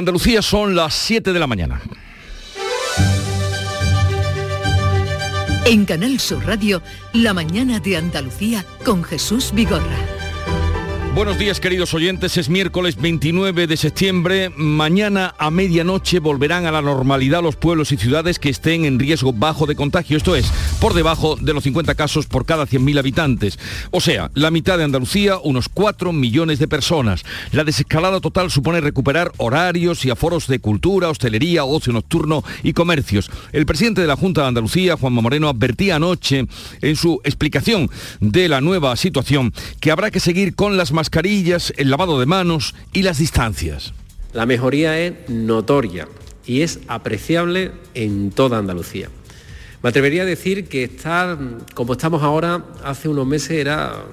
Andalucía son las 7 de la mañana. En Canal Sur Radio, La mañana de Andalucía con Jesús Vigorra. Buenos días queridos oyentes, es miércoles 29 de septiembre. Mañana a medianoche volverán a la normalidad los pueblos y ciudades que estén en riesgo bajo de contagio, esto es, por debajo de los 50 casos por cada 100.000 habitantes. O sea, la mitad de Andalucía, unos 4 millones de personas. La desescalada total supone recuperar horarios y aforos de cultura, hostelería, ocio nocturno y comercios. El presidente de la Junta de Andalucía, Juanma Moreno, advertía anoche en su explicación de la nueva situación que habrá que seguir con las mascarillas, el lavado de manos y las distancias. La mejoría es notoria y es apreciable en toda Andalucía. Me atrevería a decir que estar como estamos ahora hace unos meses era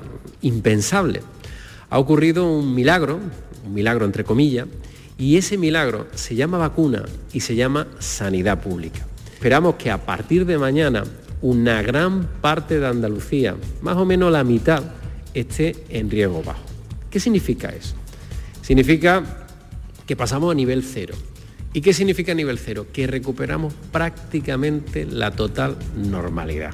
impensable. Ha ocurrido un milagro, un milagro entre comillas, y ese milagro se llama vacuna y se llama sanidad pública. Esperamos que a partir de mañana una gran parte de Andalucía, más o menos la mitad, esté en riesgo bajo. ¿Qué significa eso? Significa que pasamos a nivel cero. ¿Y qué significa nivel cero? Que recuperamos prácticamente la total normalidad.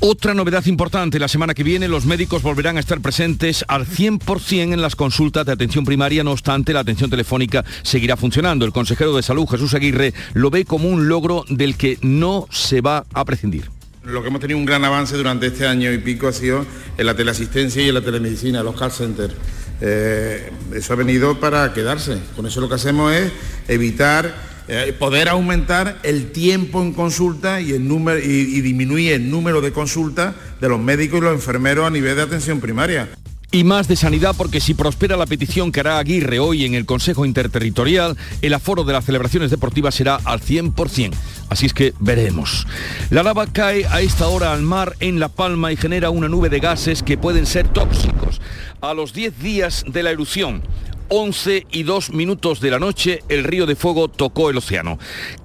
Otra novedad importante, la semana que viene los médicos volverán a estar presentes al 100% en las consultas de atención primaria, no obstante la atención telefónica seguirá funcionando. El consejero de salud, Jesús Aguirre, lo ve como un logro del que no se va a prescindir. Lo que hemos tenido un gran avance durante este año y pico ha sido en la teleasistencia y en la telemedicina, los call centers. Eh, eso ha venido para quedarse. Con eso lo que hacemos es evitar, eh, poder aumentar el tiempo en consulta y, el número, y, y disminuir el número de consultas de los médicos y los enfermeros a nivel de atención primaria y más de sanidad porque si prospera la petición que hará Aguirre hoy en el Consejo Interterritorial, el aforo de las celebraciones deportivas será al 100%. Así es que veremos. La lava cae a esta hora al mar en La Palma y genera una nube de gases que pueden ser tóxicos. A los 10 días de la erupción, 11 y 2 minutos de la noche, el río de fuego tocó el océano.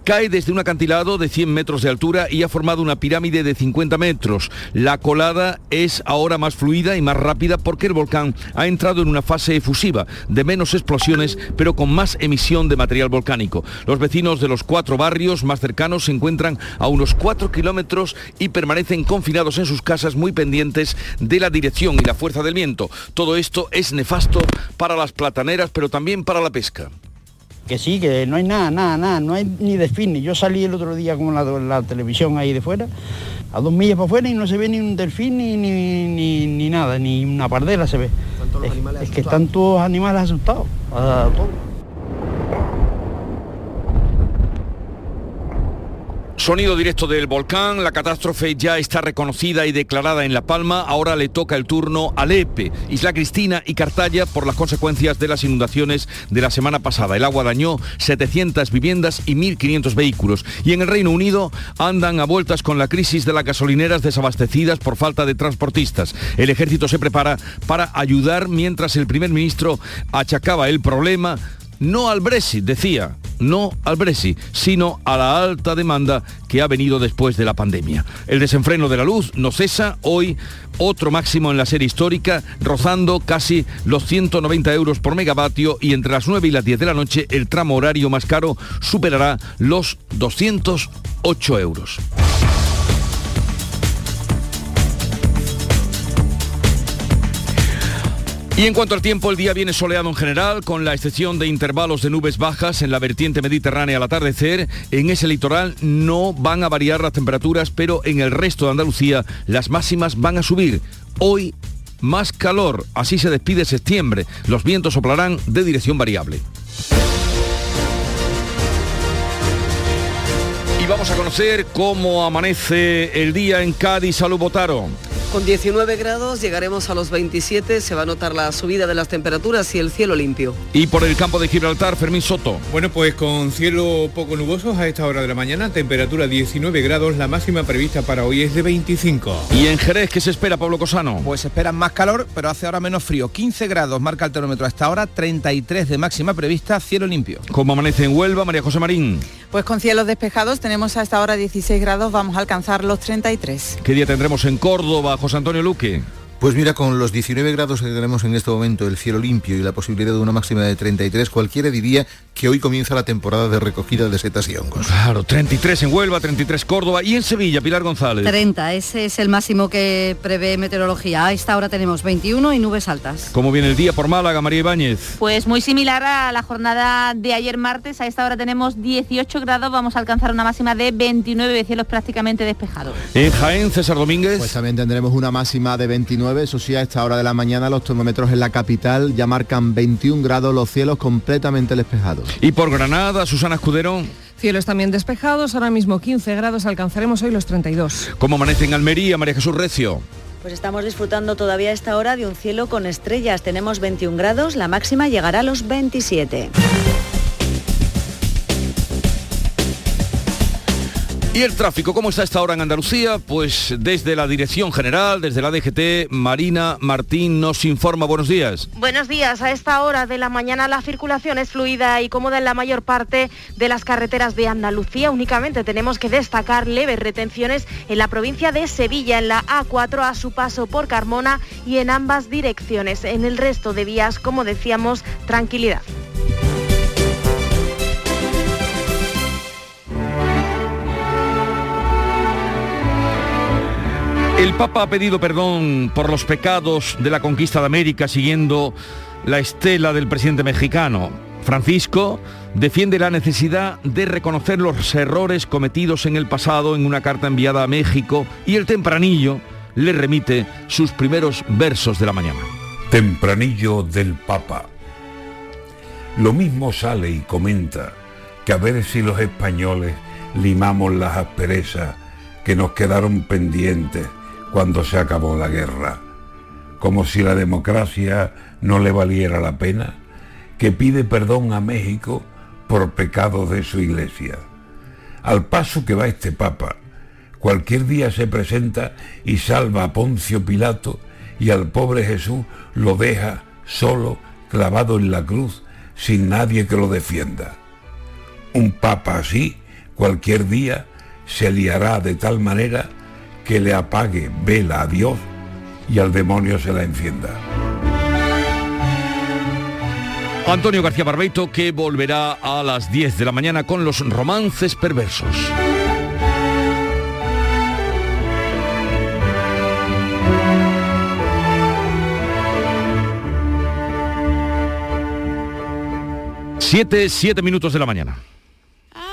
Cae desde un acantilado de 100 metros de altura y ha formado una pirámide de 50 metros. La colada es ahora más fluida y más rápida porque el volcán ha entrado en una fase efusiva, de menos explosiones, pero con más emisión de material volcánico. Los vecinos de los cuatro barrios más cercanos se encuentran a unos 4 kilómetros y permanecen confinados en sus casas muy pendientes de la dirección y la fuerza del viento. Todo esto es nefasto para las plataneras, pero también para la pesca que sí, que no hay nada, nada, nada, no hay ni delfines. Yo salí el otro día con la, la televisión ahí de fuera, a dos millas para afuera y no se ve ni un delfín ni, ni, ni, ni nada, ni una pardera se ve. Es, es, que están todos los animales asustados, a todos. Sonido directo del volcán, la catástrofe ya está reconocida y declarada en La Palma, ahora le toca el turno a Lepe, Isla Cristina y Cartaya por las consecuencias de las inundaciones de la semana pasada. El agua dañó 700 viviendas y 1.500 vehículos. Y en el Reino Unido andan a vueltas con la crisis de las gasolineras desabastecidas por falta de transportistas. El ejército se prepara para ayudar mientras el primer ministro achacaba el problema no al Brexit, decía, no al Brexit, sino a la alta demanda que ha venido después de la pandemia. El desenfreno de la luz no cesa, hoy otro máximo en la serie histórica, rozando casi los 190 euros por megavatio y entre las 9 y las 10 de la noche el tramo horario más caro superará los 208 euros. Y en cuanto al tiempo, el día viene soleado en general, con la excepción de intervalos de nubes bajas en la vertiente mediterránea al atardecer. En ese litoral no van a variar las temperaturas, pero en el resto de Andalucía las máximas van a subir. Hoy más calor, así se despide septiembre. Los vientos soplarán de dirección variable. Y vamos a conocer cómo amanece el día en Cádiz. Salud, Botaro. Con 19 grados llegaremos a los 27, se va a notar la subida de las temperaturas y el cielo limpio. Y por el campo de Gibraltar, Fermín Soto. Bueno, pues con cielo poco nubosos a esta hora de la mañana, temperatura 19 grados, la máxima prevista para hoy es de 25. ¿Y en Jerez qué se espera, Pablo Cosano? Pues esperan más calor, pero hace ahora menos frío. 15 grados marca el termómetro hasta ahora, 33 de máxima prevista, cielo limpio. ¿Cómo amanece en Huelva, María José Marín? Pues con cielos despejados tenemos a esta hora 16 grados, vamos a alcanzar los 33. ¿Qué día tendremos en Córdoba, José Antonio Luque? Pues mira, con los 19 grados que tenemos en este momento, el cielo limpio y la posibilidad de una máxima de 33, cualquiera diría que hoy comienza la temporada de recogida de setas y hongos. Claro, 33 en Huelva, 33 Córdoba y en Sevilla, Pilar González. 30, ese es el máximo que prevé meteorología. A esta hora tenemos 21 y nubes altas. ¿Cómo viene el día por Málaga, María Ibáñez? Pues muy similar a la jornada de ayer martes. A esta hora tenemos 18 grados, vamos a alcanzar una máxima de 29 de cielos prácticamente despejados. En Jaén, César Domínguez. Pues también tendremos una máxima de 29, eso sí, a esta hora de la mañana los termómetros en la capital ya marcan 21 grados, los cielos completamente despejados. Y por Granada, Susana Escudero. Cielos también despejados, ahora mismo 15 grados, alcanzaremos hoy los 32. ¿Cómo amanece en Almería, María Jesús Recio? Pues estamos disfrutando todavía a esta hora de un cielo con estrellas. Tenemos 21 grados, la máxima llegará a los 27. ¿Y el tráfico cómo está esta hora en Andalucía? Pues desde la Dirección General, desde la DGT, Marina Martín nos informa. Buenos días. Buenos días. A esta hora de la mañana la circulación es fluida y cómoda en la mayor parte de las carreteras de Andalucía. Únicamente tenemos que destacar leves retenciones en la provincia de Sevilla, en la A4 a su paso por Carmona y en ambas direcciones. En el resto de vías, como decíamos, tranquilidad. El Papa ha pedido perdón por los pecados de la conquista de América siguiendo la estela del presidente mexicano. Francisco defiende la necesidad de reconocer los errores cometidos en el pasado en una carta enviada a México y el tempranillo le remite sus primeros versos de la mañana. Tempranillo del Papa. Lo mismo sale y comenta que a ver si los españoles limamos las asperezas que nos quedaron pendientes cuando se acabó la guerra, como si la democracia no le valiera la pena, que pide perdón a México por pecados de su iglesia. Al paso que va este Papa, cualquier día se presenta y salva a Poncio Pilato y al pobre Jesús lo deja solo, clavado en la cruz, sin nadie que lo defienda. Un Papa así, cualquier día, se liará de tal manera que le apague vela a Dios y al demonio se la encienda. Antonio García Barbeito que volverá a las 10 de la mañana con los romances perversos. Siete, siete minutos de la mañana.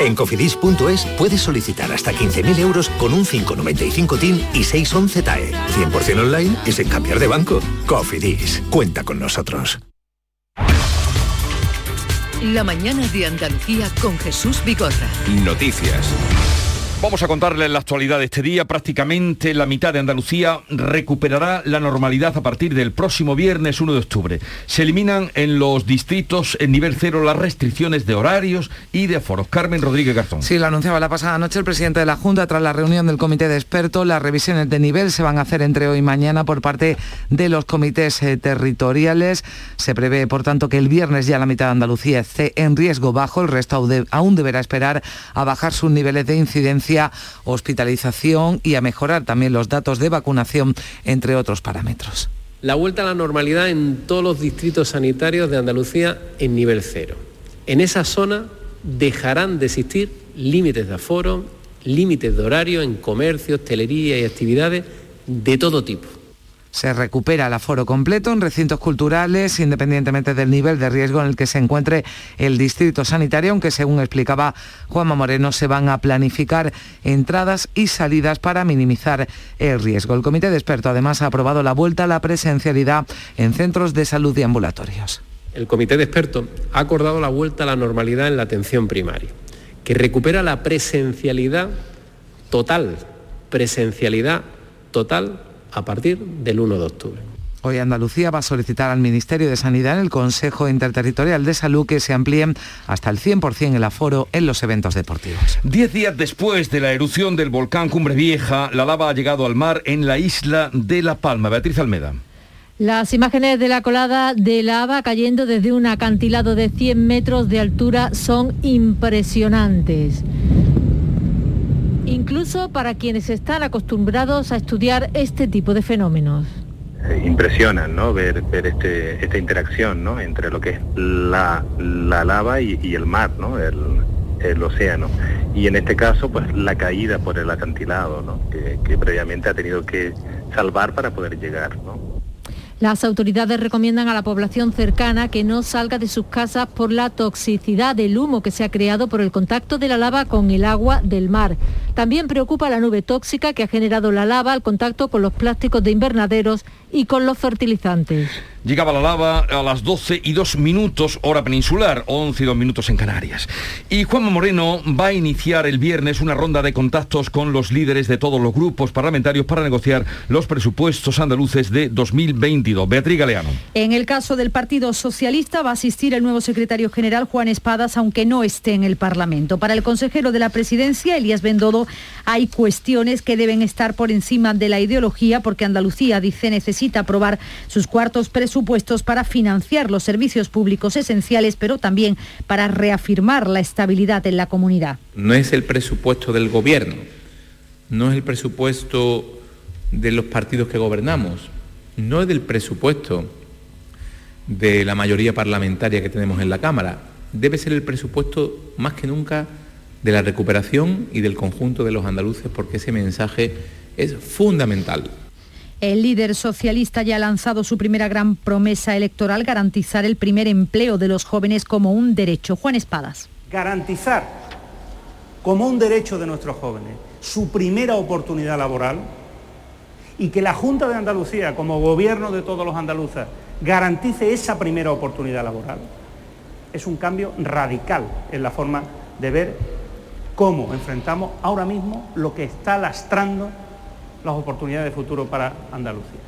En cofidis.es puedes solicitar hasta 15.000 euros con un 595 TIN y 611 TAE. 100% online y sin cambiar de banco. Cofidis, cuenta con nosotros. La mañana de Andalucía con Jesús Vigorra. Noticias. Vamos a contarles la actualidad de este día. Prácticamente la mitad de Andalucía recuperará la normalidad a partir del próximo viernes 1 de octubre. Se eliminan en los distritos en nivel cero las restricciones de horarios y de aforos. Carmen Rodríguez Garzón. Sí, lo anunciaba la pasada noche el presidente de la Junta tras la reunión del comité de expertos. Las revisiones de nivel se van a hacer entre hoy y mañana por parte de los comités eh, territoriales. Se prevé, por tanto, que el viernes ya la mitad de Andalucía esté en riesgo bajo. El resto aún deberá esperar a bajar sus niveles de incidencia hospitalización y a mejorar también los datos de vacunación, entre otros parámetros. La vuelta a la normalidad en todos los distritos sanitarios de Andalucía en nivel cero. En esa zona dejarán de existir límites de aforo, límites de horario en comercio, hostelería y actividades de todo tipo. Se recupera el aforo completo en recintos culturales, independientemente del nivel de riesgo en el que se encuentre el distrito sanitario, aunque según explicaba Juanma Moreno, se van a planificar entradas y salidas para minimizar el riesgo. El comité de expertos además ha aprobado la vuelta a la presencialidad en centros de salud y ambulatorios. el comité de expertos ha acordado la vuelta a la normalidad en la atención primaria, que recupera la presencialidad total, presencialidad total a partir del 1 de octubre. Hoy Andalucía va a solicitar al Ministerio de Sanidad en el Consejo Interterritorial de Salud que se amplíen hasta el 100% el aforo en los eventos deportivos. Diez días después de la erupción del volcán Cumbre Vieja, la lava ha llegado al mar en la isla de La Palma. Beatriz Almeda. Las imágenes de la colada de lava cayendo desde un acantilado de 100 metros de altura son impresionantes. Incluso para quienes están acostumbrados a estudiar este tipo de fenómenos impresionan, ¿no? Ver, ver este, esta interacción, ¿no? Entre lo que es la, la lava y, y, el mar, ¿no? El, el, océano. Y en este caso, pues la caída por el acantilado, ¿no? Que, que previamente ha tenido que salvar para poder llegar, ¿no? Las autoridades recomiendan a la población cercana que no salga de sus casas por la toxicidad del humo que se ha creado por el contacto de la lava con el agua del mar. También preocupa la nube tóxica que ha generado la lava al contacto con los plásticos de invernaderos y con los fertilizantes. Llegaba la lava a las 12 y 2 minutos, hora peninsular, 11 y 2 minutos en Canarias. Y Juanma Moreno va a iniciar el viernes una ronda de contactos con los líderes de todos los grupos parlamentarios para negociar los presupuestos andaluces de 2022. Beatriz Galeano. En el caso del Partido Socialista va a asistir el nuevo secretario general Juan Espadas, aunque no esté en el Parlamento. Para el consejero de la presidencia, Elías Bendodo, hay cuestiones que deben estar por encima de la ideología porque Andalucía, dice, necesita aprobar sus cuartos presupuestos presupuestos para financiar los servicios públicos esenciales, pero también para reafirmar la estabilidad en la comunidad. No es el presupuesto del gobierno, no es el presupuesto de los partidos que gobernamos, no es del presupuesto de la mayoría parlamentaria que tenemos en la Cámara, debe ser el presupuesto más que nunca de la recuperación y del conjunto de los andaluces porque ese mensaje es fundamental. El líder socialista ya ha lanzado su primera gran promesa electoral, garantizar el primer empleo de los jóvenes como un derecho. Juan Espadas. Garantizar como un derecho de nuestros jóvenes su primera oportunidad laboral y que la Junta de Andalucía, como gobierno de todos los andaluces, garantice esa primera oportunidad laboral, es un cambio radical en la forma de ver cómo enfrentamos ahora mismo lo que está lastrando las oportunidades de futuro para Andalucía.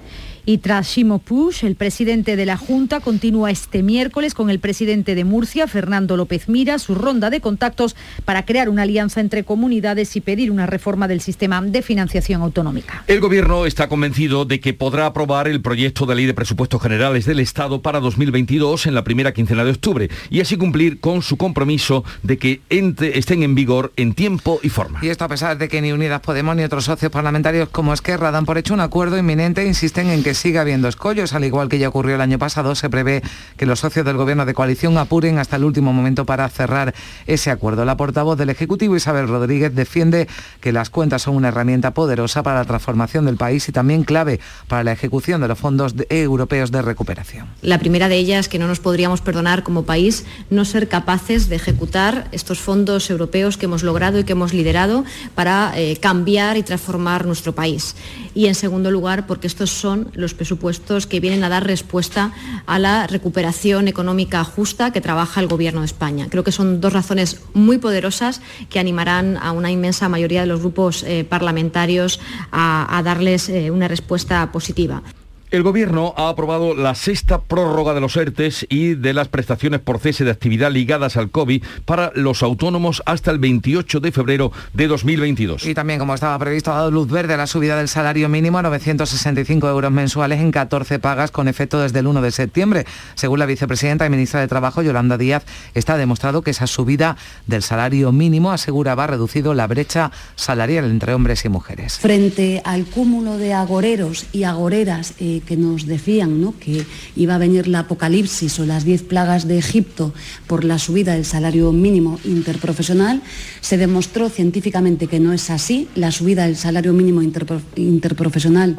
Y tras Shimo Push, el presidente de la Junta continúa este miércoles con el presidente de Murcia, Fernando López Mira, su ronda de contactos para crear una alianza entre comunidades y pedir una reforma del sistema de financiación autonómica. El Gobierno está convencido de que podrá aprobar el proyecto de ley de presupuestos generales del Estado para 2022 en la primera quincena de octubre y así cumplir con su compromiso de que entre, estén en vigor en tiempo y forma. Y esto a pesar de que ni Unidas Podemos ni otros socios parlamentarios como Esquerra dan por hecho un acuerdo inminente e insisten en que siga habiendo escollos, al igual que ya ocurrió el año pasado, se prevé que los socios del gobierno de coalición apuren hasta el último momento para cerrar ese acuerdo. La portavoz del Ejecutivo, Isabel Rodríguez, defiende que las cuentas son una herramienta poderosa para la transformación del país y también clave para la ejecución de los fondos europeos de recuperación. La primera de ellas que no nos podríamos perdonar como país no ser capaces de ejecutar estos fondos europeos que hemos logrado y que hemos liderado para eh, cambiar y transformar nuestro país. Y en segundo lugar, porque estos son los presupuestos que vienen a dar respuesta a la recuperación económica justa que trabaja el Gobierno de España. Creo que son dos razones muy poderosas que animarán a una inmensa mayoría de los grupos eh, parlamentarios a, darles eh, una respuesta positiva. El Gobierno ha aprobado la sexta prórroga de los ERTES y de las prestaciones por cese de actividad ligadas al COVID para los autónomos hasta el 28 de febrero de 2022. Y también, como estaba previsto, ha dado luz verde a la subida del salario mínimo a 965 euros mensuales en 14 pagas con efecto desde el 1 de septiembre. Según la vicepresidenta y ministra de Trabajo, Yolanda Díaz, está demostrado que esa subida del salario mínimo aseguraba reducido la brecha salarial entre hombres y mujeres. Frente al cúmulo de agoreros y agoreras eh, que nos decían ¿no? que iba a venir la apocalipsis o las diez plagas de Egipto por la subida del salario mínimo interprofesional, se demostró científicamente que no es así. La subida del salario mínimo interprofesional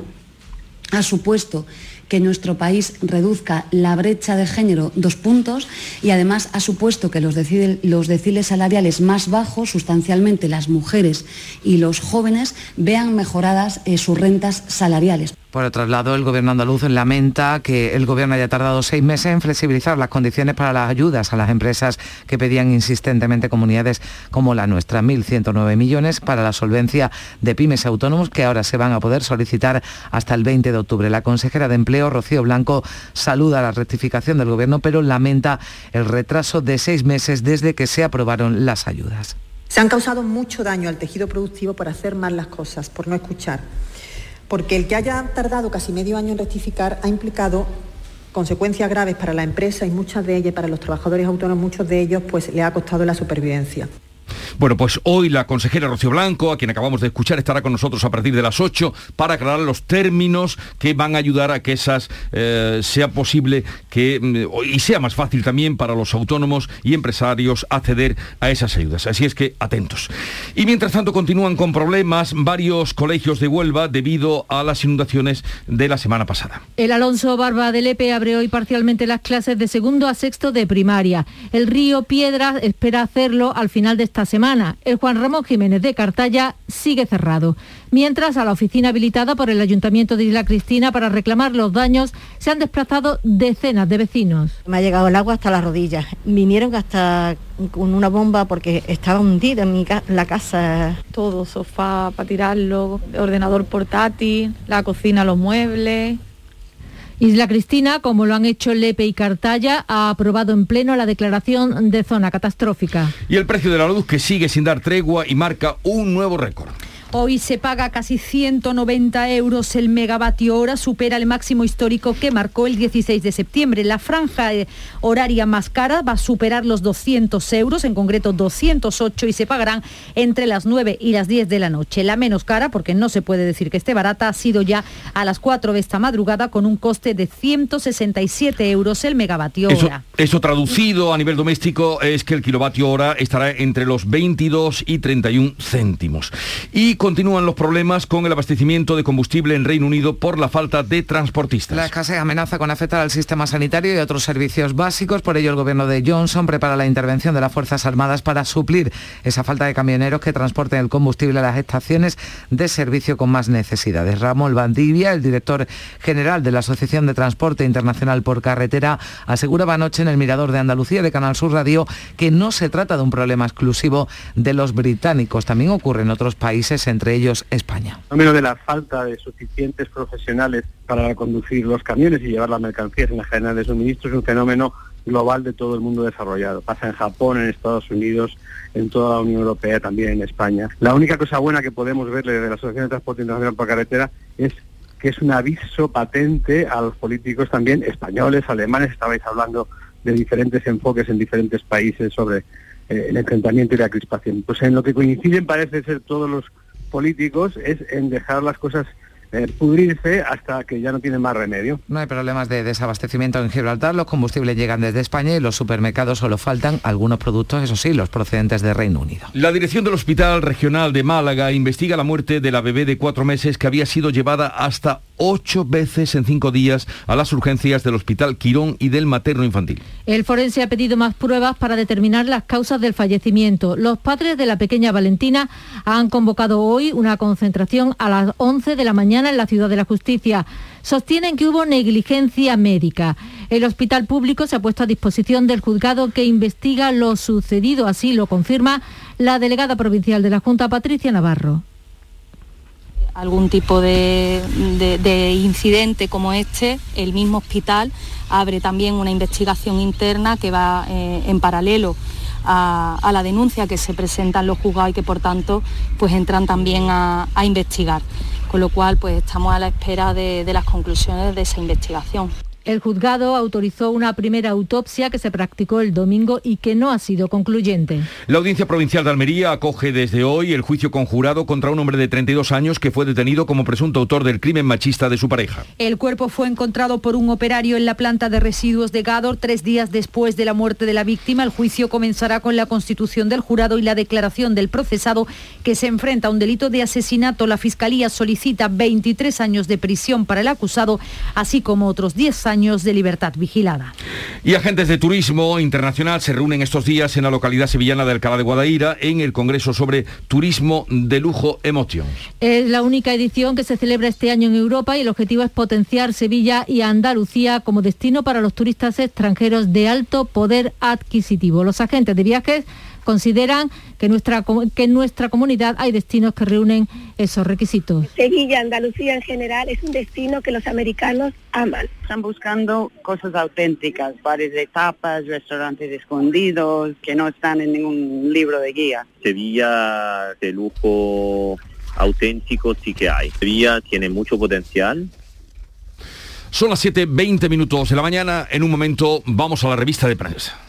ha supuesto que nuestro país reduzca la brecha de género dos puntos y además ha supuesto que los, deciles salariales más bajos, sustancialmente las mujeres y los jóvenes, vean mejoradas eh, sus rentas salariales. Por otro lado, el gobierno andaluz lamenta que el gobierno haya tardado seis meses en flexibilizar las condiciones para las ayudas a las empresas que pedían insistentemente comunidades como la nuestra, 1.109 millones para la solvencia de pymes autónomos que ahora se van a poder solicitar hasta el 20 de octubre. La consejera de Empleo, Rocío Blanco, saluda la rectificación del gobierno, pero lamenta el retraso de seis meses desde que se aprobaron las ayudas. Se han causado mucho daño al tejido productivo por hacer mal las cosas, por no escuchar porque el que haya tardado casi medio año en rectificar ha implicado consecuencias graves para la empresa y muchas de ellas, para los trabajadores autónomos, muchos de ellos, pues le ha costado la supervivencia. Bueno, pues hoy la consejera Rocío Blanco, a quien acabamos de escuchar, estará con nosotros a partir de las 8 para aclarar los términos que van a ayudar a que esas eh, sea posible que mm, y sea más fácil también para los autónomos y empresarios acceder a esas ayudas. Así es que atentos. Y mientras tanto continúan con problemas varios colegios de Huelva debido a las inundaciones de la semana pasada. El Alonso Barba de Lepe abre hoy parcialmente las clases de segundo a sexto de primaria. El río Piedra espera hacerlo al final de esta semana. El Juan Ramón Jiménez de Cartaya sigue cerrado. Mientras a la oficina habilitada por el Ayuntamiento de Isla Cristina para reclamar los daños se han desplazado decenas de vecinos. Me ha llegado el agua hasta las rodillas. Vinieron hasta con una bomba porque estaba hundida en mi la casa. Todo, sofá para tirarlo, ordenador portátil, la cocina, los muebles. Isla Cristina, como lo han hecho Lepe y Cartaya, ha aprobado en pleno la declaración de zona catastrófica. Y el precio de la luz que sigue sin dar tregua y marca un nuevo récord. Hoy se paga casi 190 euros el megavatio hora, supera el máximo histórico que marcó el 16 de septiembre. La franja eh, horaria más cara va a superar los 200 euros, en concreto 208, y se pagarán entre las 9 y las 10 de la noche. La menos cara, porque no se puede decir que esté barata, ha sido ya a las 4 de esta madrugada con un coste de 167 euros el megavatio hora. Eso traducido a nivel doméstico es que el kilovatio hora estará entre los 22 y 31 céntimos. Y continúan los problemas con el abastecimiento de combustible en Reino Unido por la falta de transportistas. La escasez amenaza con afectar al sistema sanitario y otros servicios básicos. Por ello, el gobierno de Johnson prepara la intervención de las Fuerzas Armadas para suplir esa falta de camioneros que transporten el combustible a las estaciones de servicio con más necesidades. Ramón Bandivia, el director general de la Asociación de Transporte Internacional por Carretera, aseguraba anoche en el Mirador de Andalucía de Canal Sur Radio que no se trata de un problema exclusivo de los británicos. También ocurre en otros países entre ellos España. Menos de la falta de suficientes profesionales para conducir los camiones y llevar las mercancías en la cadena de suministro es un fenómeno global de todo el mundo desarrollado. Pasa en Japón, en Estados Unidos, en toda la Unión Europea, también en España. La única cosa buena que podemos ver desde la Asociación de Transporte Internacional por Carretera es que es un aviso patente a los políticos también españoles, alemanes, estabais hablando de diferentes enfoques en diferentes países sobre eh, el enfrentamiento y la crispación. Pues en lo que coinciden parece ser todos los políticos es en dejar las cosas eh, pudrirse hasta que ya no tienen más remedio. No hay problemas de desabastecimiento en Gibraltar, los combustibles llegan desde España y los supermercados solo faltan algunos productos, eso sí, los procedentes de Reino Unido. La dirección del Hospital Regional de Málaga investiga la muerte de la bebé de cuatro meses que había sido llevada hasta ocho veces en cinco días a las urgencias del Hospital Quirón y del Materno Infantil. El forense ha pedido más pruebas para determinar las causas del fallecimiento. Los padres de la pequeña Valentina han convocado hoy una concentración a las 11 de la mañana en la Ciudad de la Justicia. Sostienen que hubo negligencia médica. El hospital público se ha puesto a disposición del juzgado que investiga lo sucedido, así lo confirma la delegada provincial de la Junta, Patricia Navarro algún tipo de, incidente como este, el mismo hospital abre también una investigación interna que va eh, en paralelo a, la denuncia que se presenta en los juzgados y que por tanto pues entran también a, investigar. Con lo cual pues estamos a la espera de las conclusiones de esa investigación. El juzgado autorizó una primera autopsia que se practicó el domingo y que no ha sido concluyente. La Audiencia Provincial de Almería acoge desde hoy el juicio conjurado contra un hombre de 32 años que fue detenido como presunto autor del crimen machista de su pareja. El cuerpo fue encontrado por un operario en la planta de residuos de Gador tres días después de la muerte de la víctima. El juicio comenzará con la constitución del jurado y la declaración del procesado que se enfrenta a un delito de asesinato. La Fiscalía solicita 23 años de prisión para el acusado, así como otros 10 años años de libertad vigilada. Y agentes de turismo internacional se reúnen estos días en la localidad sevillana de Alcalá de Guadaira en el Congreso sobre Turismo de Lujo Emotions. Es la única edición que se celebra este año en Europa y el objetivo es potenciar Sevilla y Andalucía como destino para los turistas extranjeros de alto poder adquisitivo. Los agentes de viajes consideran que, nuestra, que en nuestra comunidad hay destinos que reúnen esos requisitos. Sevilla, Andalucía en general, es un destino que los americanos aman. Están buscando cosas auténticas, bares de tapas, restaurantes escondidos, que no están en ningún libro de guía. Sevilla de lujo auténtico sí que hay. Sevilla tiene mucho potencial, son las 7.20 minutos de la mañana. En un momento vamos a la revista de prensa.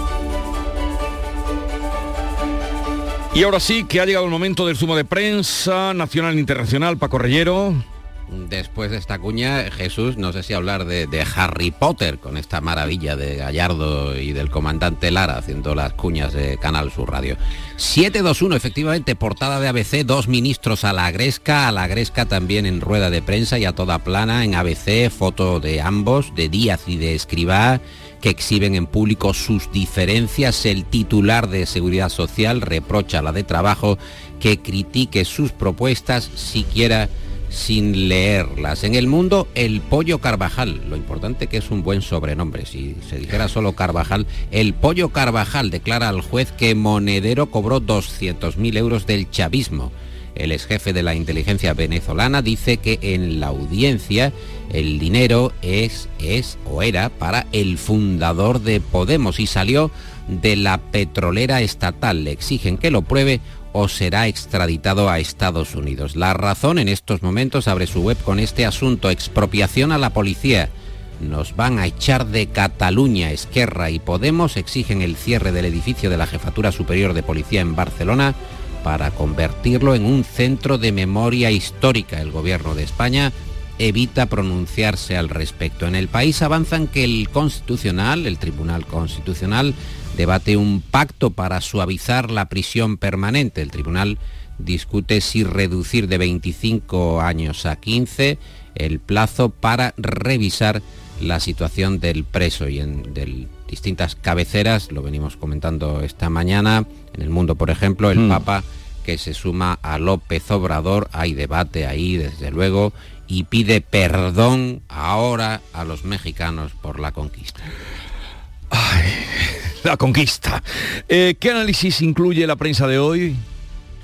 Y ahora sí que ha llegado el momento del zumo de prensa nacional e internacional. Paco Reyero después de esta cuña, Jesús, no sé si hablar de, Harry Potter, con esta maravilla de Gallardo y del comandante Lara haciendo las cuñas de Canal Sur Radio. 721, efectivamente, portada de ABC, dos ministros a la Gresca, a la Gresca también en rueda de prensa y a toda plana en ABC, foto de ambos, de Díaz y de Escribá que exhiben en público sus diferencias. El titular de Seguridad Social reprocha a la de Trabajo que critique sus propuestas siquiera sin leerlas. En el mundo, el pollo Carvajal. Lo importante que es un buen sobrenombre. Si se dijera solo Carvajal, el pollo Carvajal declara al juez que Monedero cobró 200.000 euros del chavismo. El ex jefe de la inteligencia venezolana dice que en la audiencia el dinero es, es o era para el fundador de Podemos y salió de la petrolera estatal. Le exigen que lo pruebe o será extraditado a Estados Unidos. La razón en estos momentos abre su web con este asunto, expropiación a la policía. Nos van a echar de Cataluña, Esquerra y Podemos exigen el cierre del edificio de la Jefatura Superior de Policía en Barcelona para convertirlo en un centro de memoria histórica. El gobierno de España evita pronunciarse al respecto. En el país avanzan que el Constitucional, el Tribunal Constitucional, debate un pacto para suavizar la prisión permanente. El tribunal discute si reducir de 25 años a 15 el plazo para revisar la situación del preso y en distintas cabeceras, lo venimos comentando esta mañana, en el mundo por ejemplo, el mm. Papa que se suma a López Obrador, hay debate ahí desde luego, y pide perdón ahora a los mexicanos por la conquista. Ay la conquista. Eh, ¿Qué análisis incluye la prensa de hoy?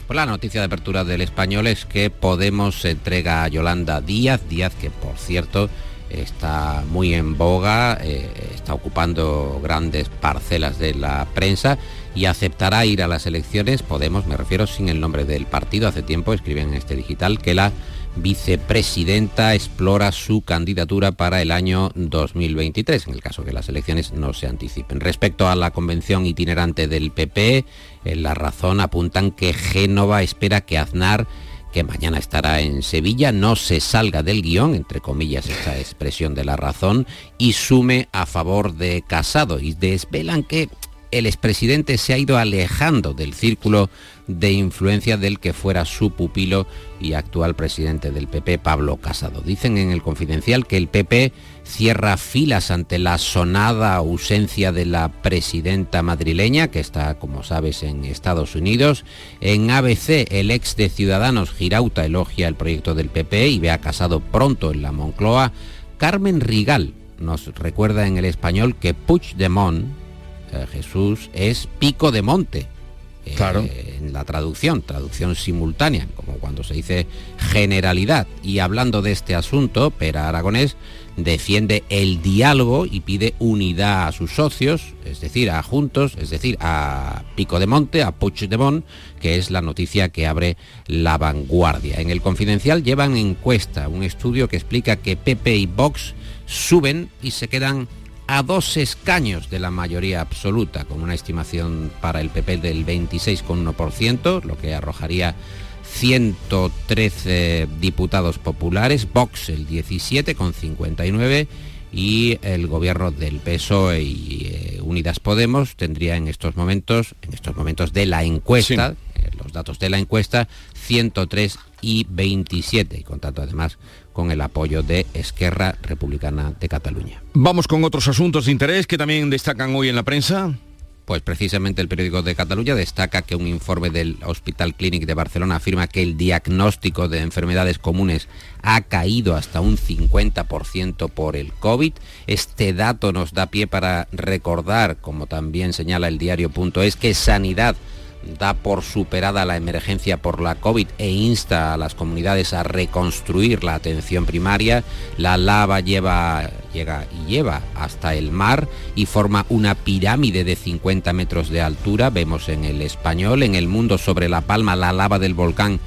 Pues la noticia de apertura del español es que Podemos entrega a Yolanda Díaz, Díaz que por cierto está muy en boga, eh, está ocupando grandes parcelas de la prensa y aceptará ir a las elecciones, Podemos, me refiero sin el nombre del partido, hace tiempo escriben en este digital que la vicepresidenta explora su candidatura para el año 2023, en el caso que las elecciones no se anticipen. Respecto a la convención itinerante del PP, en la razón apuntan que Génova espera que Aznar que mañana estará en Sevilla, no se salga del guion, entre comillas esta expresión de la razón, y sume a favor de Casado y desvelan que el expresidente se ha ido alejando del círculo de influencia del que fuera su pupilo y actual presidente del PP, Pablo Casado. Dicen en el confidencial que el PP cierra filas ante la sonada ausencia de la presidenta madrileña, que está, como sabes, en Estados Unidos. En ABC, el ex de Ciudadanos, Girauta, elogia el proyecto del PP y ve a Casado pronto en la Moncloa. Carmen Rigal nos recuerda en el español que Puigdemont, Jesús, es pico de monte. eh, Claro. en la traducción, traducción simultánea, como cuando se dice generalidad. Y hablando de este asunto, Pera Aragonés defiende el diálogo y pide unidad a sus socios, es decir, a Juntos, es decir, a Pico de Monte, a Puigdemont, que es la noticia que abre la vanguardia. En el confidencial llevan encuesta, un estudio que explica que PP y Vox suben y se quedan a dos escaños de la mayoría absoluta, con una estimación para el PP del 26,1%, lo que arrojaría 113 diputados populares, Vox el 17,59% y el gobierno del PSOE y eh, Unidas Podemos tendría en estos momentos, en estos momentos de la encuesta, eh, los datos de la encuesta, 103 y 27, y además con el apoyo de Esquerra Republicana de Cataluña. Vamos con otros asuntos de interés que también destacan hoy en la prensa. Pues precisamente el periódico de Cataluña destaca que un informe del Hospital Clínic de Barcelona afirma que el diagnóstico de enfermedades comunes ha caído hasta un 50% por el COVID. Este dato nos da pie para recordar, como también señala el diario.es, que Sanidad da por superada la emergencia por la COVID e insta a las comunidades a reconstruir la atención primaria. La lava lleva, llega y lleva hasta el mar y forma una pirámide de 50 metros de altura. Vemos en el español, en el mundo sobre La Palma, la lava del volcán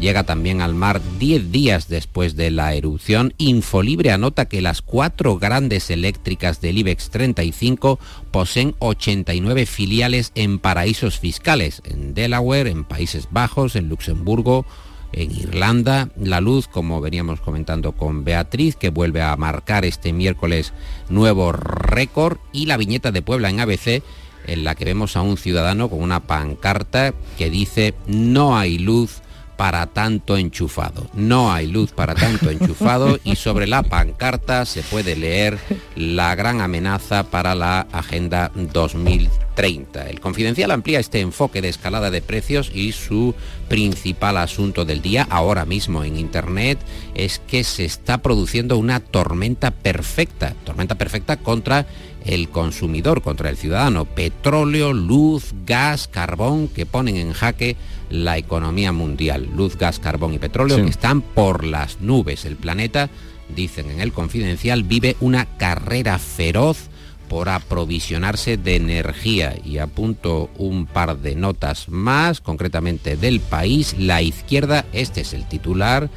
llega también al mar 10 días después de la erupción. Infolibre anota que las cuatro grandes eléctricas del IBEX 35 poseen 89 filiales en paraísos fiscales, en Delaware, en Países Bajos, en Luxemburgo, en Irlanda. La luz, como veníamos comentando con Beatriz, que vuelve a marcar este miércoles nuevo récord, y la viñeta de Puebla en ABC en la que vemos a un ciudadano con una pancarta que dice no hay luz para tanto enchufado. No hay luz para tanto enchufado y sobre la pancarta se puede leer la gran amenaza para la Agenda 2030. El Confidencial amplía este enfoque de escalada de precios y su principal asunto del día ahora mismo en Internet es que se está produciendo una tormenta perfecta, tormenta perfecta contra el consumidor, contra el ciudadano. Petróleo, luz, gas, carbón que ponen en jaque la economía mundial. Luz, gas, carbón y petróleo Sí. que están por las nubes. El planeta, dicen en el confidencial, vive una carrera feroz por aprovisionarse de energía. Y apunto un par de notas más, concretamente del país. La izquierda, este es el titular,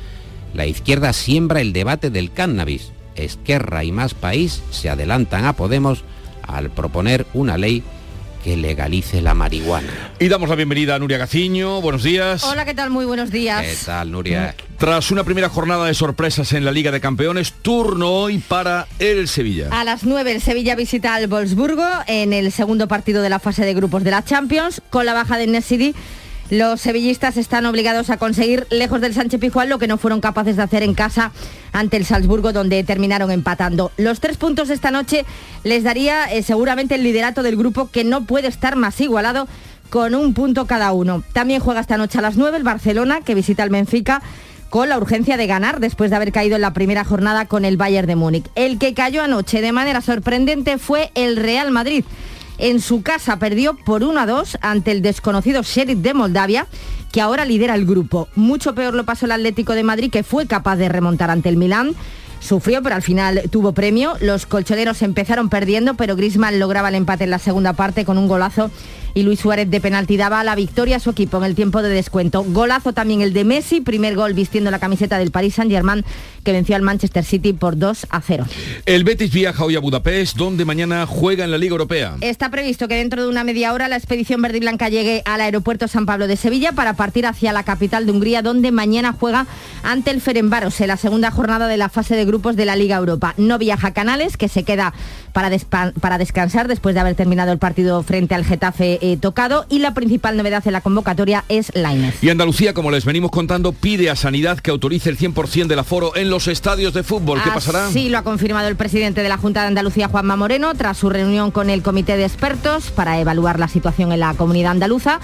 la izquierda siembra el debate del cannabis. Esquerra y Más País se adelantan a Podemos al proponer una ley que legalice la marihuana. Y damos la bienvenida a Nuria Gaciño. Buenos días. Hola, ¿qué tal? Muy buenos días. ¿Qué tal, Nuria? Tras una primera jornada de sorpresas en la Liga de Campeones, turno hoy para el Sevilla. A las 9 el Sevilla visita al Wolfsburgo en el segundo partido de la fase de grupos de la Champions. Con la baja de Nesiri, los sevillistas están obligados a conseguir lejos del Sánchez Pijuán lo que no fueron capaces de hacer en casa ante el Salzburgo donde terminaron empatando. Los tres puntos esta noche les daría eh, seguramente el liderato del grupo que no puede estar más igualado con un punto cada uno. También juega esta noche a las 9 el Barcelona que visita al Benfica con la urgencia de ganar después de haber caído en la primera jornada con el Bayern de Múnich. El que cayó anoche de manera sorprendente fue el Real Madrid. En su casa perdió por 1 a 2 ante el desconocido Sheriff de Moldavia, que ahora lidera el grupo. Mucho peor lo pasó el Atlético de Madrid, que fue capaz de remontar ante el Milán. Sufrió, pero al final tuvo premio. Los colchoneros empezaron perdiendo, pero Griezmann lograba el empate en la segunda parte con un golazo y Luis Suárez de penalti daba la victoria a su equipo en el tiempo de descuento. Golazo también el de Messi, primer gol vistiendo la camiseta del Paris Saint-Germain que venció al Manchester City por 2 a 0. El Betis viaja hoy a Budapest, donde mañana juega en la Liga Europea. Está previsto que dentro de una media hora la expedición verde y blanca llegue al aeropuerto San Pablo de Sevilla para partir hacia la capital de Hungría, donde mañana juega ante el Ferenbaros en la segunda jornada de la fase de grupos de la Liga Europa. No viaja Canales, que se queda para, para descansar después de haber terminado el partido frente al Getafe eh, tocado y la principal novedad en la convocatoria es Lainez. Y Andalucía, como les venimos contando, pide a Sanidad que autorice el 100% del aforo en los estadios de fútbol. ¿Qué pasará? Sí, lo ha confirmado el presidente de la Junta de Andalucía, Juanma Moreno, tras su reunión con el comité de expertos para evaluar la situación en la comunidad andaluza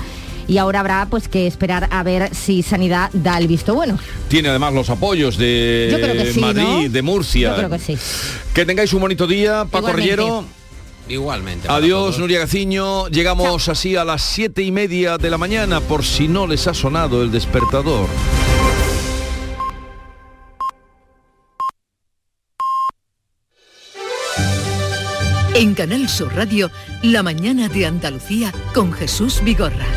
y ahora habrá pues que esperar a ver si Sanidad da el visto bueno. Tiene además los apoyos de Madrid, de Murcia. Yo creo que sí. Que tengáis un bonito día, Paco Rillero. Igualmente. Adiós, Nuria Gaciño. Llegamos así a las siete y media de la mañana, por si no les ha sonado el despertador. En Canal Sur Radio, La mañana de Andalucía con Jesús Vigorra.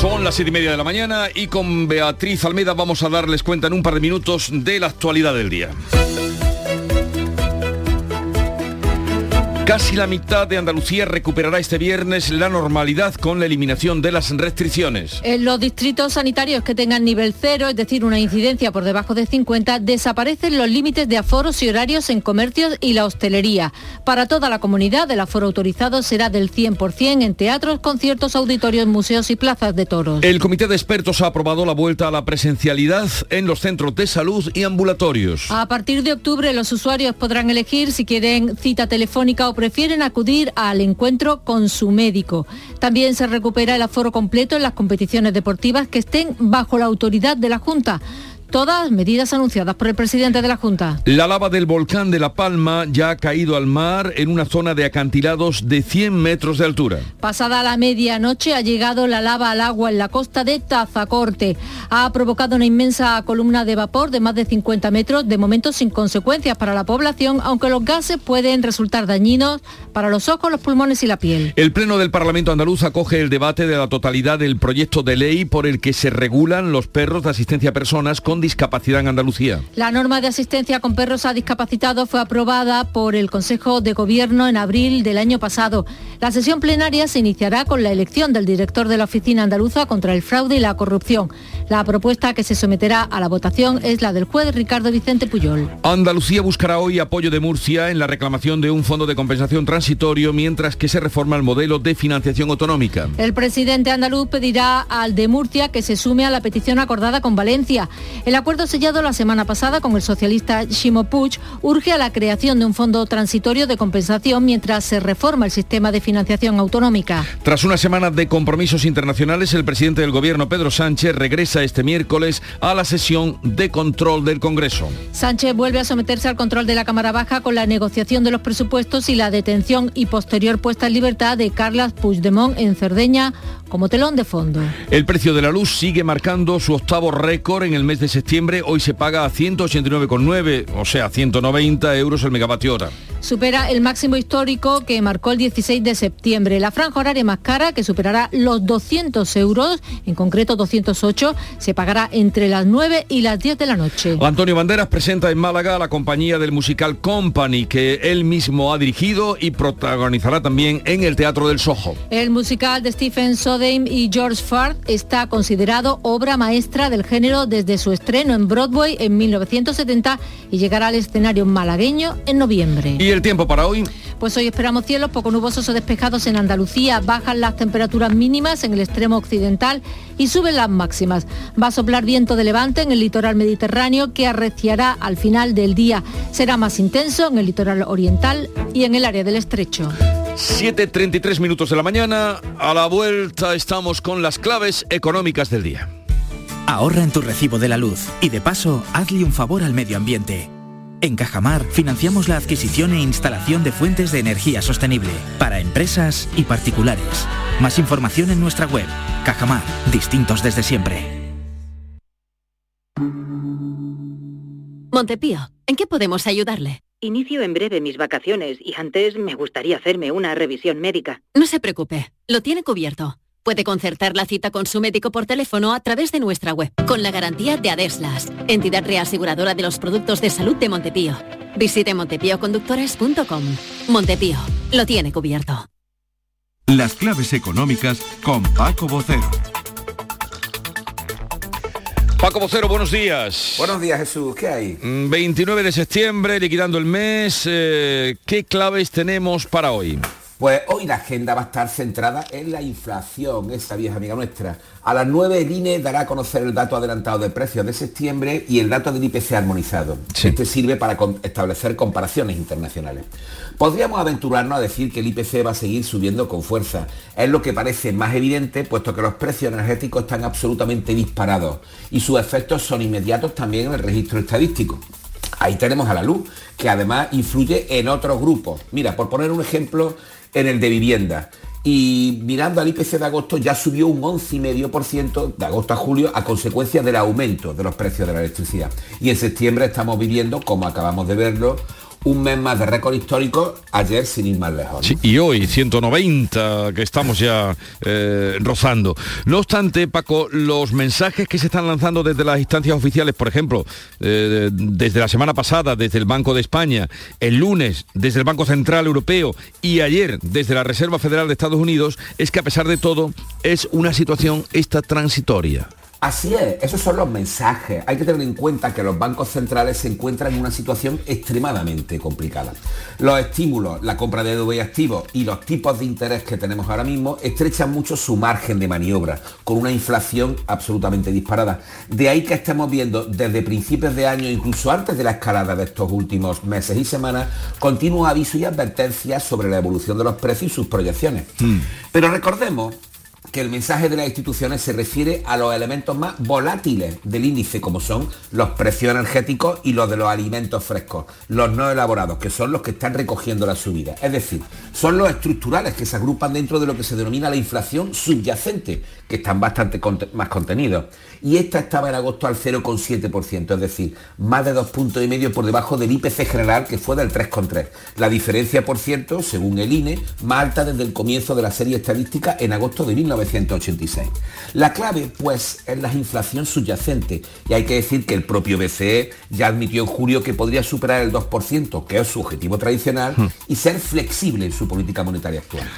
Son las siete y media de la mañana y con Beatriz Almeda vamos a darles cuenta en un par de minutos de la actualidad del día. Casi la mitad de Andalucía recuperará este viernes la normalidad con la eliminación de las restricciones. En los distritos sanitarios que tengan nivel cero, es decir, una incidencia por debajo de 50, desaparecen los límites de aforos y horarios en comercios y la hostelería. Para toda la comunidad, el aforo autorizado será del 100% en teatros, conciertos, auditorios, museos y plazas de toros. El comité de expertos ha aprobado la vuelta a la presencialidad en los centros de salud y ambulatorios. A partir de octubre, los usuarios podrán elegir si quieren cita telefónica o prefieren acudir al encuentro con su médico. También se recupera el aforo completo en las competiciones deportivas que estén bajo la autoridad de la Junta. Todas medidas anunciadas por el presidente de la Junta. La lava del volcán de La Palma ya ha caído al mar en una zona de acantilados de 100 metros de altura. Pasada la medianoche ha llegado la lava al agua en la costa de Tazacorte. Ha provocado una inmensa columna de vapor de más de 50 metros, de momento sin consecuencias para la población, aunque los gases pueden resultar dañinos para los ojos, los pulmones y la piel. El Pleno del Parlamento andaluz acoge el debate de la totalidad del proyecto de ley por el que se regulan los perros de asistencia a personas con discapacidad en Andalucía. La norma de asistencia con perros a discapacitados fue aprobada por el Consejo de Gobierno en abril del año pasado. La sesión plenaria se iniciará con la elección del director de la Oficina Andaluza contra el Fraude y la Corrupción. La propuesta que se someterá a la votación es la del juez Ricardo Vicente Puyol. Andalucía buscará hoy apoyo de Murcia en la reclamación de un fondo de compensación transitorio mientras que se reforma el modelo de financiación autonómica. El presidente andaluz pedirá al de Murcia que se sume a la petición acordada con Valencia. El acuerdo sellado la semana pasada con el socialista Ximo Puig urge a la creación de un fondo transitorio de compensación mientras se reforma el sistema de financiación autonómica. Tras una semana de compromisos internacionales, el presidente del gobierno Pedro Sánchez regresa este miércoles a la sesión de control del Congreso. Sánchez vuelve a someterse al control de la Cámara Baja con la negociación de los presupuestos y la detención y posterior puesta en libertad de Carlas Puigdemont en Cerdeña como telón de fondo. El precio de la luz sigue marcando su octavo récord en el mes de septiembre. Hoy se paga a 189,9, o sea, 190 euros el megavatio hora. Supera el máximo histórico que marcó el 16 de septiembre. La franja horaria más cara, que superará los 200 euros, en concreto 208, se pagará entre las 9 y las 10 de la noche. Antonio Banderas presenta en Málaga la compañía del musical Company, que él mismo ha dirigido y protagonizará también en el Teatro del Soho. El musical de Stephen Sondheim y George Ford está considerado obra maestra del género desde su estreno en Broadway en 1970 y llegará al escenario malagueño en noviembre. ¿Y el tiempo para hoy? Pues hoy esperamos cielos poco nubosos o despejados en Andalucía, bajan las temperaturas mínimas en el extremo occidental y suben las máximas. Va a soplar viento de levante en el litoral mediterráneo que arreciará al final del día. Será más intenso en el litoral oriental y en el área del estrecho. 7.33 minutos de la mañana, a la vuelta estamos con las claves económicas del día. Ahorra en tu recibo de la luz y de paso hazle un favor al medio ambiente. En Cajamar financiamos la adquisición e instalación de fuentes de energía sostenible para empresas y particulares. Más información en nuestra web. Cajamar, distintos desde siempre. Montepío, ¿en qué podemos ayudarle? Inicio en breve mis vacaciones y antes me gustaría hacerme una revisión médica. No se preocupe, lo tiene cubierto. Puede concertar la cita con su médico por teléfono a través de nuestra web, con la garantía de Adeslas, entidad reaseguradora de los productos de salud de Montepío. Visite montepíoconductores.com. Montepío, lo tiene cubierto. Las claves económicas con Paco Bocero. Paco Vocero, buenos días. Buenos días, Jesús. ¿Qué hay? 29 de septiembre, liquidando el mes. eh, ¿Qué claves tenemos para hoy? Pues hoy la agenda va a estar centrada en la inflación, esa vieja amiga nuestra. A las 9 el INE dará a conocer el dato adelantado de precios de septiembre y el dato del IPC armonizado. Este sirve para establecer comparaciones internacionales. Podríamos aventurarnos a decir que el IPC va a seguir subiendo con fuerza. Es lo que parece más evidente, puesto que los precios energéticos están absolutamente disparados y sus efectos son inmediatos también en el registro estadístico. Ahí tenemos a la luz, que además influye en otros grupos. Mira, por poner un ejemplo, en el de vivienda. Y mirando al IPC de agosto ya subió un 11,5% de agosto a julio a consecuencia del aumento de los precios de la electricidad. Y en septiembre estamos viviendo, como acabamos de verlo, un mes más de récord histórico, ayer sin ir más lejos. y hoy 190 que estamos ya eh, rozando. No obstante, Paco, los mensajes que se están lanzando desde las instancias oficiales, por ejemplo, eh, desde la semana pasada, desde el Banco de España, el lunes desde el Banco Central Europeo y ayer desde la Reserva Federal de Estados Unidos, es que a pesar de todo es una situación esta transitoria. Así es, esos son los mensajes. Hay que tener en cuenta que los bancos centrales se encuentran en una situación extremadamente complicada. Los estímulos, la compra de deuda y activos y los tipos de interés que tenemos ahora mismo estrechan mucho su margen de maniobra, con una inflación absolutamente disparada. De ahí que estemos viendo desde principios de año, incluso antes de la escalada de estos últimos meses y semanas, continuos avisos y advertencias sobre la evolución de los precios y sus proyecciones. Pero recordemos que el mensaje de las instituciones se refiere a los elementos más volátiles del índice, como son los precios energéticos y los de los alimentos frescos, los no elaborados, que son los que están recogiendo la subida. Es decir, son los estructurales que se agrupan dentro de lo que se denomina la inflación subyacente, que están bastante más contenidos. Y esta estaba en agosto al 0,7%, es decir, más de dos puntos y medio por debajo del IPC general, que fue del 3,3. La diferencia, por cierto, según el INE, más alta desde el comienzo de la serie estadística en agosto de 1986. La clave, pues, es la inflación subyacente, y hay que decir que el propio BCE ya admitió en julio que podría superar el 2%, que es su objetivo tradicional, y ser flexible en su política monetaria actual.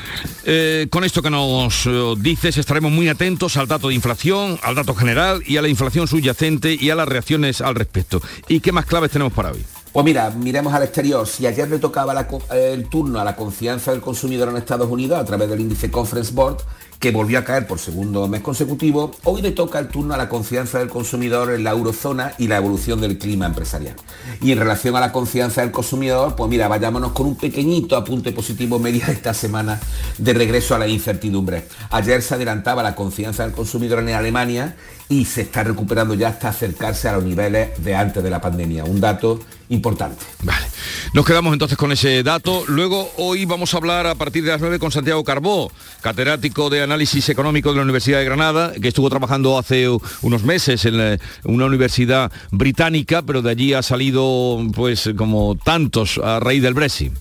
Eh, con esto que nos eh, dices, estaremos muy atentos al dato de inflación, al dato general y a la inflación subyacente y a las reacciones al respecto. ¿Y qué más claves tenemos para hoy? Pues mira, miremos al exterior. Si ayer le tocaba el turno a la confianza del consumidor en Estados Unidos a través del índice Conference Board, que volvió a caer por segundo mes consecutivo, hoy le toca el turno a la confianza del consumidor en la eurozona y la evolución del clima empresarial. Y en relación a la confianza del consumidor, pues mira, vayámonos con un pequeñito apunte positivo media esta semana de regreso a la incertidumbre. Ayer se adelantaba la confianza del consumidor en Alemania y se está recuperando ya hasta acercarse a los niveles de antes de la pandemia. Un dato importante. Vale. Nos quedamos entonces con ese dato. Luego hoy vamos a hablar a partir de las 9 con Santiago Carbó, catedrático de análisis económico de la Universidad de Granada, que estuvo trabajando hace unos meses en eh, una universidad británica, pero de allí ha salido pues como tantos a raíz del Brexit.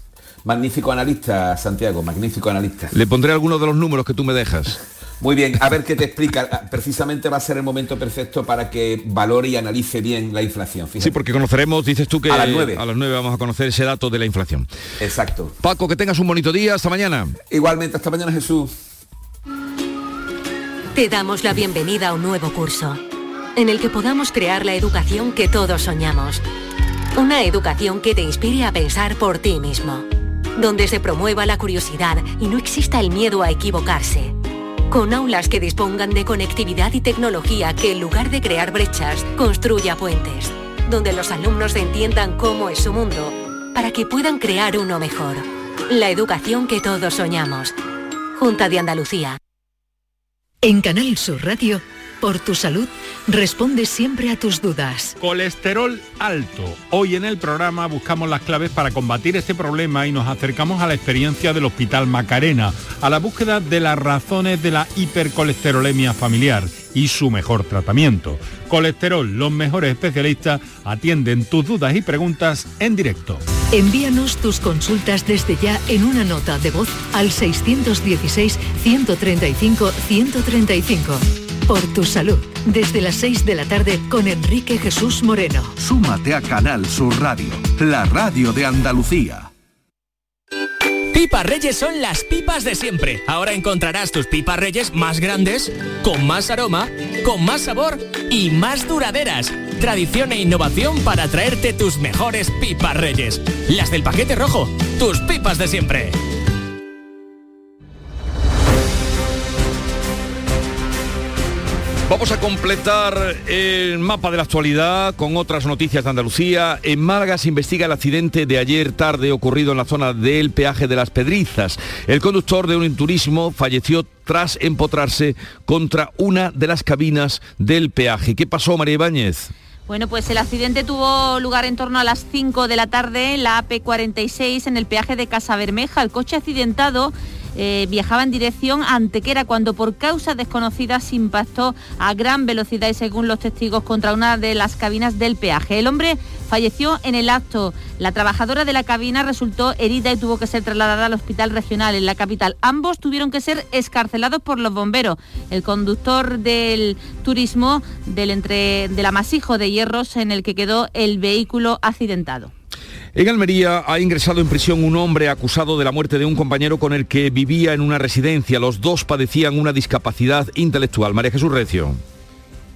Magnífico analista, Santiago, magnífico analista. Le pondré algunos de los números que tú me dejas. Muy bien, a ver qué te explica. Precisamente va a ser el momento perfecto para que valore y analice bien la inflación. Fíjate. Sí, porque conoceremos, dices tú que A las nueve. a las 9 vamos a conocer ese dato de la inflación. Exacto. Paco, que tengas un bonito día, hasta mañana. Igualmente, hasta mañana Jesús. Te damos la bienvenida a un nuevo curso, en el que podamos crear la educación que todos soñamos. Una educación que te inspire a pensar por ti mismo, donde se promueva la curiosidad y no exista el miedo a equivocarse. Con aulas que dispongan de conectividad y tecnología que en lugar de crear brechas, construya puentes, donde los alumnos entiendan cómo es su mundo, para que puedan crear uno mejor. La educación que todos soñamos. Junta de Andalucía. En Canal Sur Radio, por tu salud, responde siempre a tus dudas. Colesterol alto. Hoy en el programa buscamos las claves para combatir este problema y nos acercamos a la experiencia del Hospital Macarena, a la búsqueda de las razones de la hipercolesterolemia familiar y su mejor tratamiento. Colesterol, los mejores especialistas atienden tus dudas y preguntas en directo. Envíanos tus consultas desde ya en una nota de voz al 616-135-135. Por tu salud, desde las 6 de la tarde con Enrique Jesús Moreno. Súmate a Canal Sur Radio, la radio de Andalucía. Pipas Reyes son las pipas de siempre. Ahora encontrarás tus pipas Reyes más grandes, con más aroma, con más sabor y más duraderas. Tradición e innovación para traerte tus mejores pipas Reyes. Las del paquete rojo, tus pipas de siempre. Vamos a completar el mapa de la actualidad con otras noticias de Andalucía. En Málaga se investiga el accidente de ayer tarde ocurrido en la zona del peaje de las Pedrizas. El conductor de un turismo falleció tras empotrarse contra una de las cabinas del peaje. ¿Qué pasó, María Ibáñez? Bueno, pues el accidente tuvo lugar en torno a las 5 de la tarde en la AP46 en el peaje de Casa Bermeja. El coche accidentado eh, viajaba en dirección a Antequera cuando por causas desconocidas impactó a gran velocidad y según los testigos contra una de las cabinas del peaje. El hombre falleció en el acto. La trabajadora de la cabina resultó herida y tuvo que ser trasladada al hospital regional en la capital. Ambos tuvieron que ser escarcelados por los bomberos. El conductor del turismo del, entre, del amasijo de hierros en el que quedó el vehículo accidentado. En Almería ha ingresado en prisión un hombre acusado de la muerte de un compañero con el que vivía en una residencia. Los dos padecían una discapacidad intelectual. María Jesús Recio.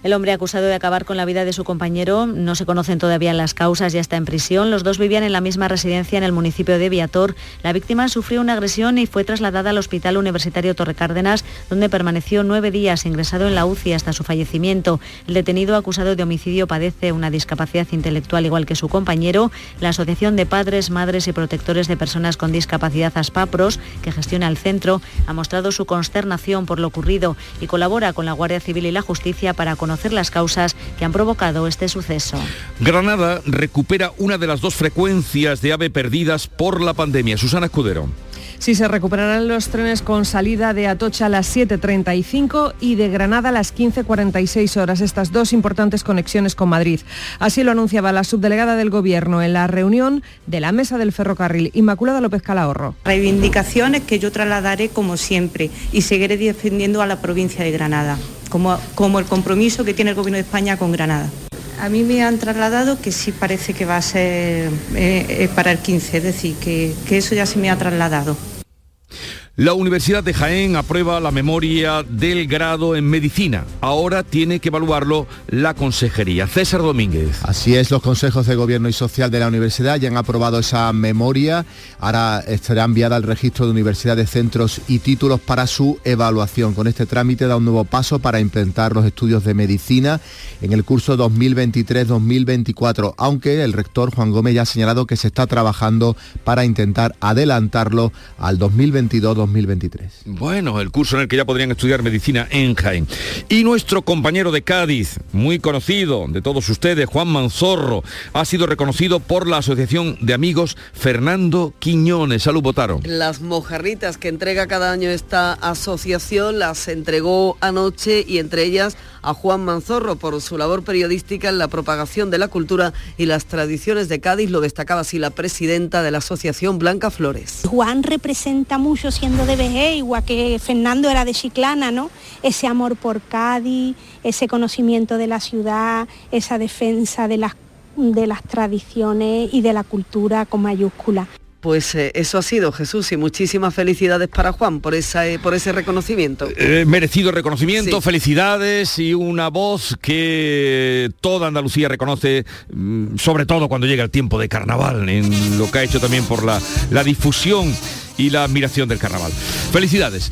El hombre acusado de acabar con la vida de su compañero, no se conocen todavía las causas, ya está en prisión. Los dos vivían en la misma residencia en el municipio de Viator. La víctima sufrió una agresión y fue trasladada al Hospital Universitario Torre Cárdenas, donde permaneció nueve días ingresado en la UCI hasta su fallecimiento. El detenido acusado de homicidio padece una discapacidad intelectual igual que su compañero. La Asociación de Padres, Madres y Protectores de Personas con Discapacidad ASPAPROS, que gestiona el centro, ha mostrado su consternación por lo ocurrido y colabora con la Guardia Civil y la Justicia para conocer las causas que han provocado este suceso. Granada recupera una de las dos frecuencias de ave perdidas por la pandemia. Susana Escudero. Sí, se recuperarán los trenes con salida de Atocha a las 7.35 y de Granada a las 15.46 horas, estas dos importantes conexiones con Madrid. Así lo anunciaba la subdelegada del Gobierno en la reunión de la Mesa del Ferrocarril, Inmaculada López Calahorro. Reivindicaciones que yo trasladaré como siempre y seguiré defendiendo a la provincia de Granada, como, como el compromiso que tiene el Gobierno de España con Granada. A mí me han trasladado que sí parece que va a ser eh, eh, para el 15, es decir, que, que eso ya se me ha trasladado. La Universidad de Jaén aprueba la memoria del grado en medicina. Ahora tiene que evaluarlo la consejería. César Domínguez. Así es, los consejos de gobierno y social de la universidad ya han aprobado esa memoria. Ahora estará enviada al registro de universidades, centros y títulos para su evaluación. Con este trámite da un nuevo paso para implementar los estudios de medicina en el curso 2023-2024, aunque el rector Juan Gómez ya ha señalado que se está trabajando para intentar adelantarlo al 2022 2023. Bueno, el curso en el que ya podrían estudiar medicina en Jaén. Y nuestro compañero de Cádiz, muy conocido de todos ustedes, Juan Manzorro, ha sido reconocido por la Asociación de Amigos Fernando Quiñones. Salud, Botaro. Las mojarritas que entrega cada año esta asociación las entregó anoche y entre ellas a Juan Manzorro por su labor periodística en la propagación de la cultura y las tradiciones de Cádiz. Lo destacaba así la presidenta de la asociación Blanca Flores. Juan representa mucho siendo de vejez, igual que Fernando era de Chiclana, ¿no? Ese amor por Cádiz, ese conocimiento de la ciudad, esa defensa de las, de las tradiciones y de la cultura con mayúscula. Pues eh, eso ha sido Jesús y muchísimas felicidades para Juan por, esa, eh, por ese reconocimiento. Eh, merecido reconocimiento, felicidades y una voz que toda Andalucía reconoce, mm, sobre todo cuando llega el tiempo de carnaval, en lo que ha hecho también por la, la difusión y la admiración del carnaval. Felicidades.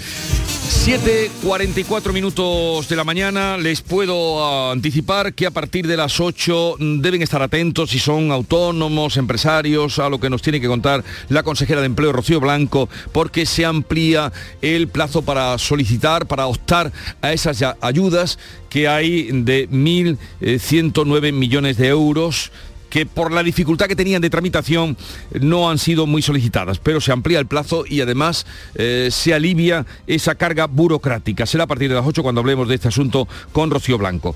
7.44 minutos de la mañana, les puedo anticipar que a partir de las 8 deben estar atentos si son autónomos, empresarios, a lo que nos tiene que contar la consejera de Empleo Rocío Blanco, porque se amplía el plazo para solicitar, para optar a esas ayudas que hay de 1.109 millones de euros que por la dificultad que tenían de tramitación no han sido muy solicitadas, pero se amplía el plazo y además eh, se alivia esa carga burocrática. Será a partir de las 8 cuando hablemos de este asunto con Rocío Blanco.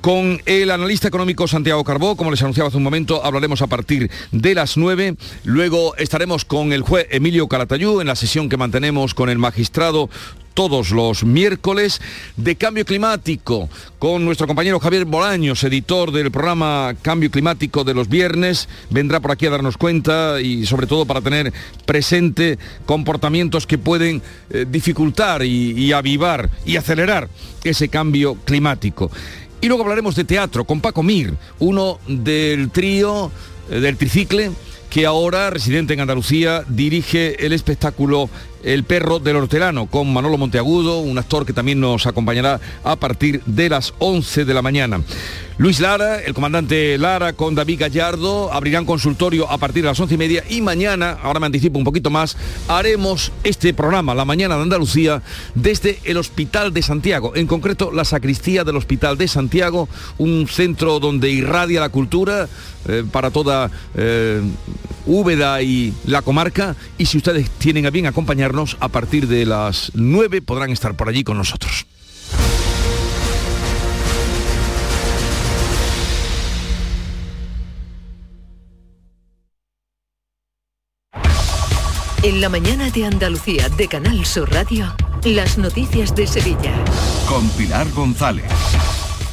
Con el analista económico Santiago Carbó, como les anunciaba hace un momento, hablaremos a partir de las 9. Luego estaremos con el juez Emilio Calatayú en la sesión que mantenemos con el magistrado todos los miércoles de cambio climático con nuestro compañero Javier Bolaños, editor del programa Cambio Climático de los viernes. Vendrá por aquí a darnos cuenta y sobre todo para tener presente comportamientos que pueden eh, dificultar y, avivar y acelerar ese cambio climático. Y luego hablaremos de teatro con Paco Mir, uno del trío, eh, del tricicle, que ahora, residente en Andalucía, dirige el espectáculo El perro del hortelano con Manolo Monteagudo, un actor que también nos acompañará a partir de las 11 de la mañana. Luis Lara, el comandante Lara con David Gallardo abrirán consultorio a partir de las once y media y mañana, ahora me anticipo un poquito más, haremos este programa, La Mañana de Andalucía, desde el Hospital de Santiago, en concreto la sacristía del Hospital de Santiago, un centro donde irradia la cultura eh, para toda eh, Úbeda y la comarca y si ustedes tienen a bien acompañarnos a partir de las 9 podrán estar por allí con nosotros. En la mañana de Andalucía de Canal Sur Radio, las noticias de Sevilla. Con Pilar González.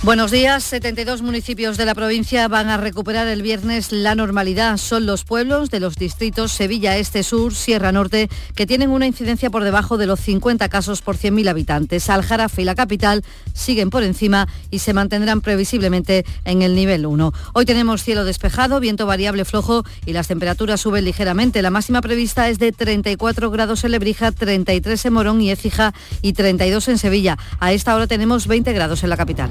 Buenos días. 72 municipios de la provincia van a recuperar el viernes la normalidad. Son los pueblos de los distritos Sevilla Este Sur, Sierra Norte, que tienen una incidencia por debajo de los 50 casos por 100.000 habitantes. Aljarafe y la capital siguen por encima y se mantendrán previsiblemente en el nivel 1. Hoy tenemos cielo despejado, viento variable flojo y las temperaturas suben ligeramente. La máxima prevista es de 34 grados en Lebrija, 33 en Morón y Écija y 32 en Sevilla. A esta hora tenemos 20 grados en la capital.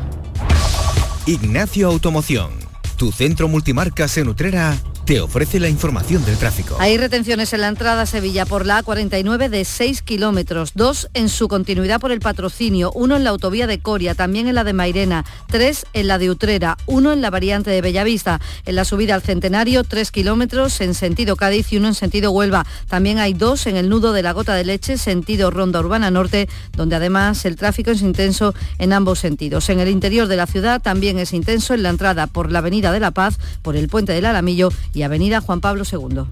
Ignacio Automoción, tu centro multimarcas en Utrera, te ofrece la información del tráfico. Hay retenciones en la entrada a Sevilla por la A49 de 6 kilómetros, dos en su continuidad por el patrocinio, uno en la autovía de Coria, también en la de Mairena, tres en la de Utrera, uno en la variante de Bellavista, en la subida al Centenario, tres kilómetros en sentido Cádiz y uno en sentido Huelva. También hay dos en el nudo de la Gota de Leche, sentido Ronda Urbana Norte, donde además el tráfico es intenso en ambos sentidos. En el interior de la ciudad también es intenso en la entrada por la Avenida de la Paz, por el Puente del Alamillo y Avenida Juan Pablo II.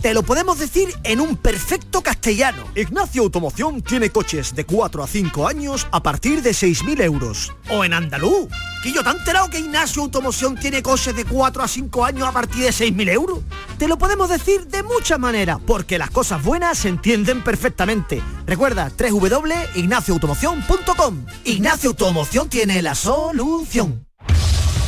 Te lo podemos decir en un perfecto castellano. Ignacio Automoción tiene coches de 4 a 5 años a partir de 6.000 euros. O en andaluz. Que yo te que Ignacio Automoción tiene coches de 4 a 5 años a partir de 6.000 euros. Te lo podemos decir de muchas maneras, porque las cosas buenas se entienden perfectamente. Recuerda, www.ignacioautomoción.com. Ignacio Automoción tiene la solución.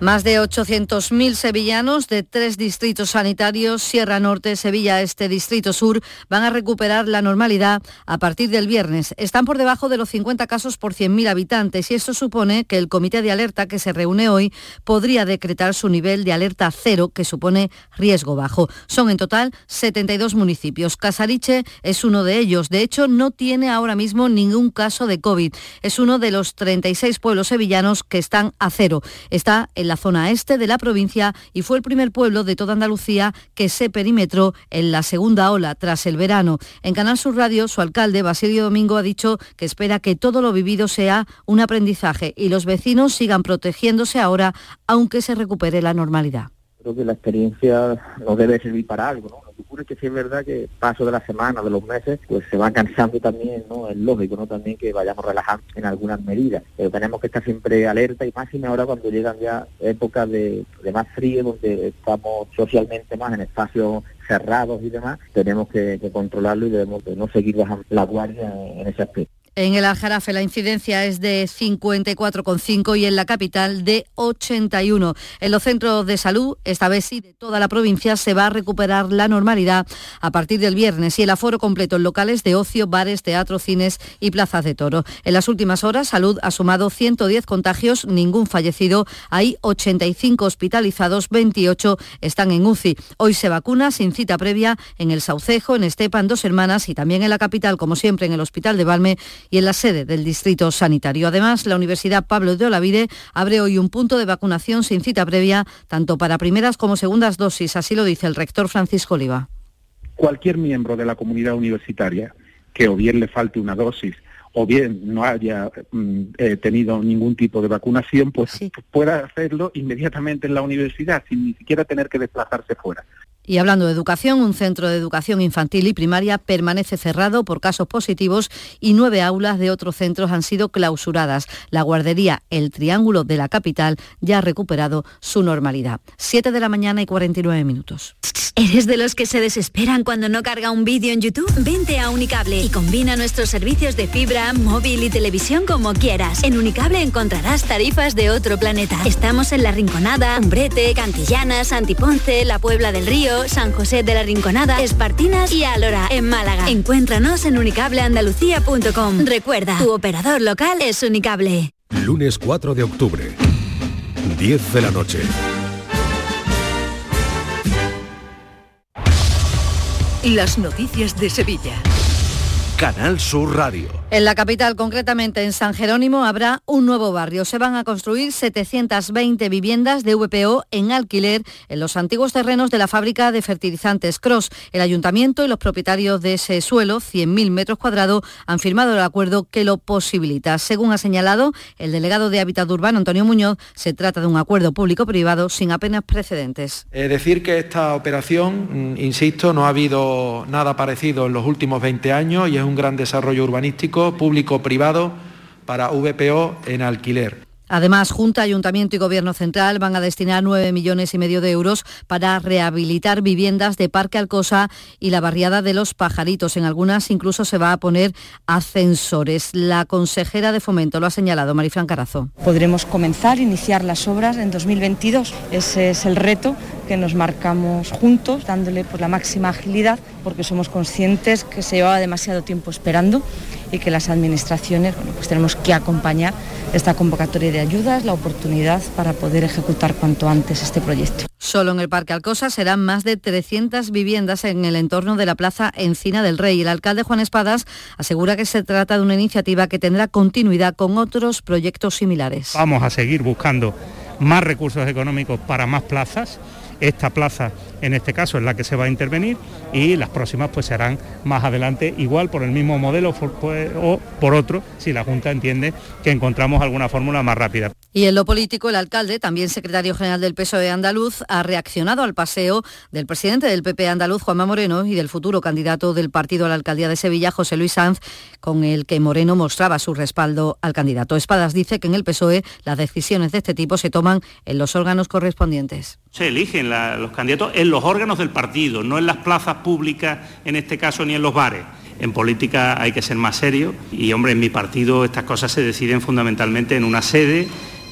Más de 800.000 sevillanos de tres distritos sanitarios, Sierra Norte, Sevilla Este, Distrito Sur, van a recuperar la normalidad a partir del viernes. Están por debajo de los 50 casos por 100.000 habitantes y esto supone que el comité de alerta que se reúne hoy podría decretar su nivel de alerta cero, que supone riesgo bajo. Son en total 72 municipios. Casariche es uno de ellos. De hecho, no tiene ahora mismo ningún caso de COVID. Es uno de los 36 pueblos sevillanos que están a cero. Está en la zona este de la provincia y fue el primer pueblo de toda Andalucía que se perimetró en la segunda ola tras el verano. En Canal Sur Radio, su alcalde, Basilio Domingo, ha dicho que espera que todo lo vivido sea un aprendizaje y los vecinos sigan protegiéndose ahora, aunque se recupere la normalidad. Que la experiencia nos debe servir para algo, ¿no? Lo que ocurre es que sí es verdad que paso de la semana, de los meses, pues se va cansando también, ¿no? Es lógico, ¿no? También que vayamos relajando en algunas medidas. Pero tenemos que estar siempre alerta y más y ahora cuando llegan ya épocas de, más frío, donde estamos socialmente más en espacios cerrados y demás, tenemos que controlarlo y debemos de no seguir bajando la guardia en ese aspecto. En el Aljarafe la incidencia es de 54,5 y en la capital de 81. En los centros de salud, esta vez sí de toda la provincia, se va a recuperar la normalidad a partir del viernes y el aforo completo en locales de ocio, bares, teatros, cines y plazas de toro. En las últimas horas, Salud ha sumado 110 contagios, ningún fallecido. Hay 85 hospitalizados, 28 están en UCI. Hoy se vacuna sin cita previa en el Saucejo, en Estepa, en Dos Hermanas y también en la capital, como siempre, en el Hospital de Valme y en la sede del Distrito Sanitario. Además, la Universidad Pablo de Olavide abre hoy un punto de vacunación sin cita previa, tanto para primeras como segundas dosis, así lo dice el rector Francisco Oliva. Cualquier miembro de la comunidad universitaria que o bien le falte una dosis o bien no haya mm, eh, tenido ningún tipo de vacunación, pues pueda hacerlo inmediatamente en la universidad sin ni siquiera tener que desplazarse fuera. Y hablando de educación, un centro de educación infantil y primaria permanece cerrado por casos positivos y nueve aulas de otros centros han sido clausuradas. La guardería El Triángulo de la capital ya ha recuperado su normalidad. Siete de la mañana y 49 minutos. ¿Eres de los que se desesperan cuando no carga un vídeo en YouTube? Vente a Unicable y combina nuestros servicios de fibra, móvil y televisión como quieras. En Unicable encontrarás tarifas de otro planeta. Estamos en La Rinconada, Umbrete, Cantillana, Santiponce, La Puebla del Río, San José de la Rinconada, Espartinas y Alora, en Málaga. Encuéntranos en unicableandalucía.com. Recuerda, tu operador local es Unicable. Lunes 4 de octubre, 10 de la noche. Las noticias de Sevilla. Canal Sur Radio. En la capital, concretamente en San Jerónimo, habrá un nuevo barrio. Se van a construir 720 viviendas de VPO en alquiler en los antiguos terrenos de la fábrica de fertilizantes Cross. El ayuntamiento y los propietarios de ese suelo, 100.000 metros cuadrados, han firmado el acuerdo que lo posibilita. Según ha señalado el delegado de Hábitat Urbano, Antonio Muñoz, se trata de un acuerdo público-privado sin apenas precedentes. Es decir, que esta operación, mm, insisto, no ha habido nada parecido en los últimos 20 años y es un gran desarrollo urbanístico público-privado para VPO en alquiler. Además, Junta, Ayuntamiento y Gobierno Central van a destinar 9 millones y medio de euros para rehabilitar viviendas de Parque Alcosa y la barriada de los Pajaritos. En algunas incluso se va a poner ascensores. La consejera de Fomento lo ha señalado, Marifran Carazo. Podremos comenzar, iniciar las obras en 2022. Ese es el reto que nos marcamos juntos, dándole por la máxima agilidad, porque somos conscientes que se llevaba demasiado tiempo esperando y que las administraciones pues tenemos que acompañar esta convocatoria de ayudas, la oportunidad para poder ejecutar cuanto antes este proyecto. Solo en el Parque Alcosa serán más de 300 viviendas en el entorno de la Plaza Encina del Rey. El alcalde Juan Espadas asegura que se trata de una iniciativa que tendrá continuidad con otros proyectos similares. Vamos a seguir buscando más recursos económicos para más plazas. Esta plaza en este caso es la que se va a intervenir y las próximas pues serán más adelante igual por el mismo modelo pues, o por otro si la Junta entiende que encontramos alguna fórmula más rápida. Y en lo político, el alcalde, también secretario general del PSOE andaluz, ha reaccionado al paseo del presidente del PP andaluz, Juanma Moreno, y del futuro candidato del partido a la alcaldía de Sevilla, José Luis Sanz, con el que Moreno mostraba su respaldo al candidato. Espadas dice que en el PSOE las decisiones de este tipo se toman en los órganos correspondientes. Se eligen los candidatos en los órganos del partido, no en las plazas públicas, en este caso, ni en los bares. En política hay que ser más serio y, hombre, en mi partido estas cosas se deciden fundamentalmente en una sede,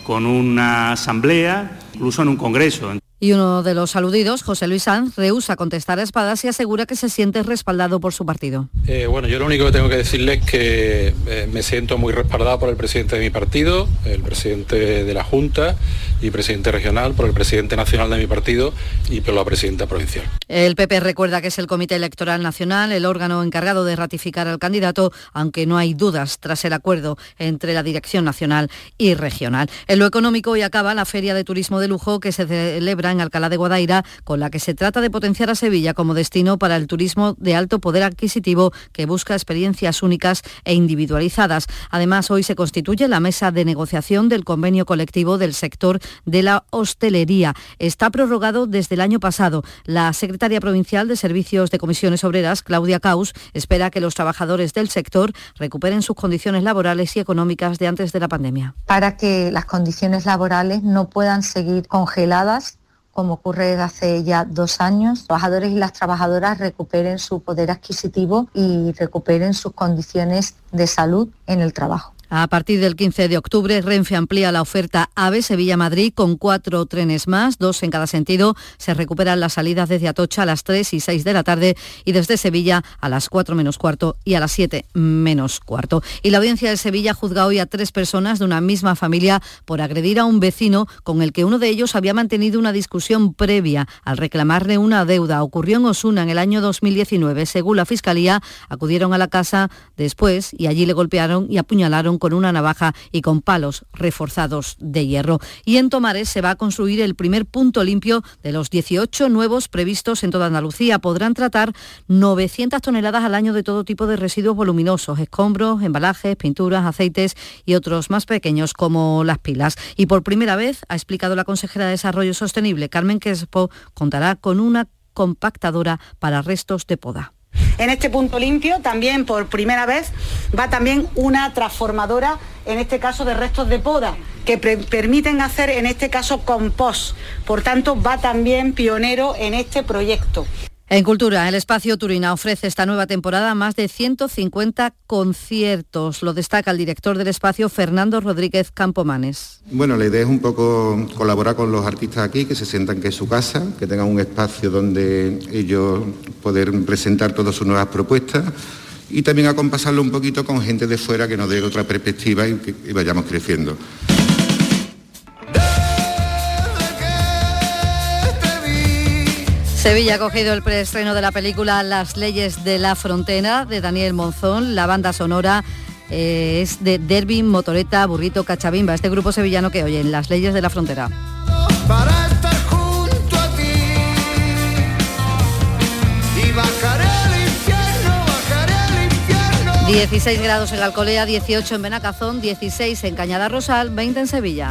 con una asamblea, incluso en un congreso. Y uno de los aludidos, José Luis Sanz, rehúsa contestar a espadas y asegura que se siente respaldado por su partido. Eh, bueno, yo lo único que tengo que decirles es que eh, me siento muy respaldado por el presidente de mi partido, el presidente de la Junta y presidente regional, por el presidente nacional de mi partido y por la presidenta provincial. El PP recuerda que es el Comité Electoral Nacional, el órgano encargado de ratificar al candidato, aunque no hay dudas tras el acuerdo entre la Dirección Nacional y Regional. En lo económico hoy acaba la Feria de Turismo de Lujo que se celebra en Alcalá de Guadaira, con la que se trata de potenciar a Sevilla como destino para el turismo de alto poder adquisitivo que busca experiencias únicas e individualizadas. Además, hoy se constituye la mesa de negociación del convenio colectivo del sector de la hostelería. Está prorrogado desde el año pasado. La secretaria provincial de Servicios de Comisiones Obreras, Claudia Caus, espera que los trabajadores del sector recuperen sus condiciones laborales y económicas de antes de la pandemia. Para que las condiciones laborales no puedan seguir congeladas como ocurre desde hace ya dos años, los trabajadores y las trabajadoras recuperen su poder adquisitivo y recuperen sus condiciones de salud en el trabajo. A partir del 15 de octubre, Renfe amplía la oferta AVE Sevilla-Madrid con cuatro trenes más, dos en cada sentido. Se recuperan las salidas desde Atocha a las 3 y 6 de la tarde y desde Sevilla a las 4 menos cuarto y a las 7 menos cuarto. Y la audiencia de Sevilla juzga hoy a tres personas de una misma familia por agredir a un vecino con el que uno de ellos había mantenido una discusión previa al reclamarle una deuda. Ocurrió en Osuna en el año 2019. Según la Fiscalía, acudieron a la casa después y allí le golpearon y apuñalaron con una navaja y con palos reforzados de hierro. Y en Tomares se va a construir el primer punto limpio de los 18 nuevos previstos en toda Andalucía. Podrán tratar 900 toneladas al año de todo tipo de residuos voluminosos, escombros, embalajes, pinturas, aceites y otros más pequeños como las pilas. Y por primera vez, ha explicado la consejera de Desarrollo Sostenible, Carmen Quespo, contará con una compactadora para restos de poda. En este punto limpio también por primera vez va también una transformadora, en este caso de restos de poda, que permiten hacer en este caso compost. Por tanto, va también pionero en este proyecto. En Cultura, el Espacio Turina ofrece esta nueva temporada más de 150 conciertos. Lo destaca el director del espacio, Fernando Rodríguez Campomanes. Bueno, la idea es un poco colaborar con los artistas aquí, que se sientan que es su casa, que tengan un espacio donde ellos poder presentar todas sus nuevas propuestas y también acompasarlo un poquito con gente de fuera que nos dé otra perspectiva y que vayamos creciendo. Sevilla ha cogido el preestreno de la película Las leyes de la frontera de Daniel Monzón. La banda sonora eh, es de Derby, Motoreta, Burrito, Cachabimba, este grupo sevillano que oyen Las leyes de la frontera. 16 grados en Alcolea, 18 en Benacazón, 16 en Cañada Rosal, 20 en Sevilla.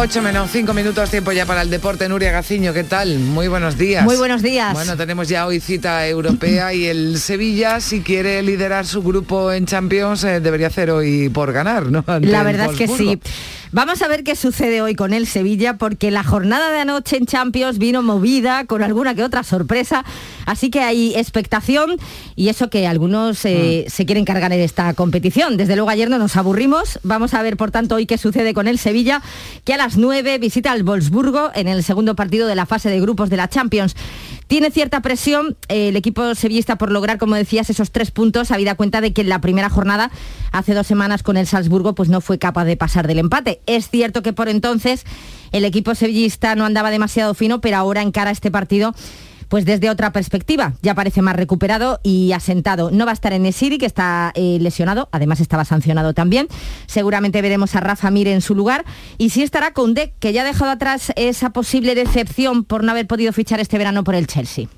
8 menos 5 minutos, tiempo ya para el deporte. Nuria Gaciño, ¿qué tal? Muy buenos días. Muy buenos días. Bueno, tenemos ya hoy cita europea y el Sevilla, si quiere liderar su grupo en Champions, eh, debería hacer hoy por ganar, ¿no? La verdad es que sí. Vamos a ver qué sucede hoy con el Sevilla, porque la jornada de anoche en Champions vino movida con alguna que otra sorpresa, así que hay expectación y eso que algunos eh, mm. se quieren cargar en esta competición. Desde luego ayer no nos aburrimos, vamos a ver por tanto hoy qué sucede con el Sevilla, que a las 9 visita al Wolfsburgo en el segundo partido de la fase de grupos de la Champions. Tiene cierta presión eh, el equipo sevillista por lograr, como decías, esos tres puntos, habida cuenta de que en la primera jornada, hace dos semanas con el Salzburgo, pues no fue capaz de pasar del empate. Es cierto que por entonces el equipo sevillista no andaba demasiado fino, pero ahora encara este partido pues desde otra perspectiva. Ya parece más recuperado y asentado. No va a estar en Nesiri, que está eh, lesionado, además estaba sancionado también. Seguramente veremos a Rafa Mir en su lugar. Y sí estará Conde, que ya ha dejado atrás esa posible decepción por no haber podido fichar este verano por el Chelsea.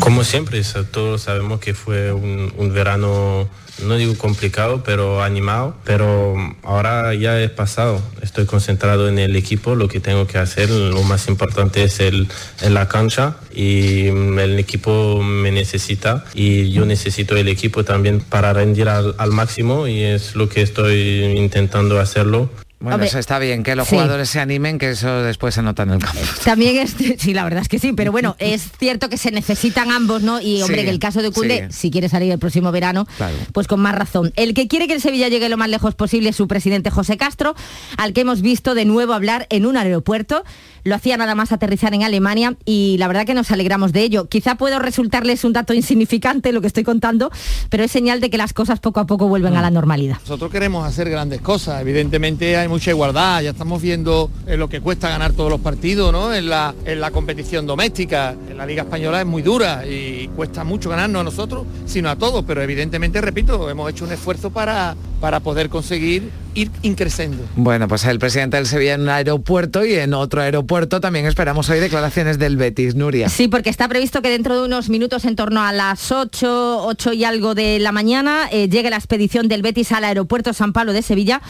Como siempre, todos sabemos que fue un, verano, no digo complicado, pero animado, pero ahora ya es pasado. Estoy concentrado en el equipo, lo que tengo que hacer, lo más importante es el, en la cancha y el equipo me necesita y yo necesito el equipo también para rendir al, al máximo y es lo que estoy intentando hacerlo bueno, eso está bien, que los jugadores se animen, que eso después se nota en el campo. También es, sí, la verdad es que sí, pero bueno, es cierto que se necesitan ambos, ¿no? Y hombre, en el caso de Cunde, si quiere salir el próximo verano, pues con más razón. El que quiere que el Sevilla llegue lo más lejos posible es su presidente José Castro, al que hemos visto de nuevo hablar en un aeropuerto lo hacía nada más aterrizar en Alemania y la verdad que nos alegramos de ello. Quizá puedo resultarles un dato insignificante lo que estoy contando, pero es señal de que las cosas poco a poco vuelven a la normalidad. Nosotros queremos hacer grandes cosas, evidentemente hay mucha igualdad, ya estamos viendo lo que cuesta ganar todos los partidos ¿no? en, la, en la competición doméstica, en la Liga Española es muy dura y cuesta mucho ganarnos a nosotros, sino a todos, pero evidentemente, repito, hemos hecho un esfuerzo para, para poder conseguir ir increciendo. Bueno, pues el presidente del Sevilla en un aeropuerto y en otro aeropuerto también esperamos hoy declaraciones del Betis, Nuria. Sí, porque está previsto que dentro de unos minutos, en torno a las 8, 8 y algo de la mañana, eh, llegue la expedición del Betis al aeropuerto San Pablo de Sevilla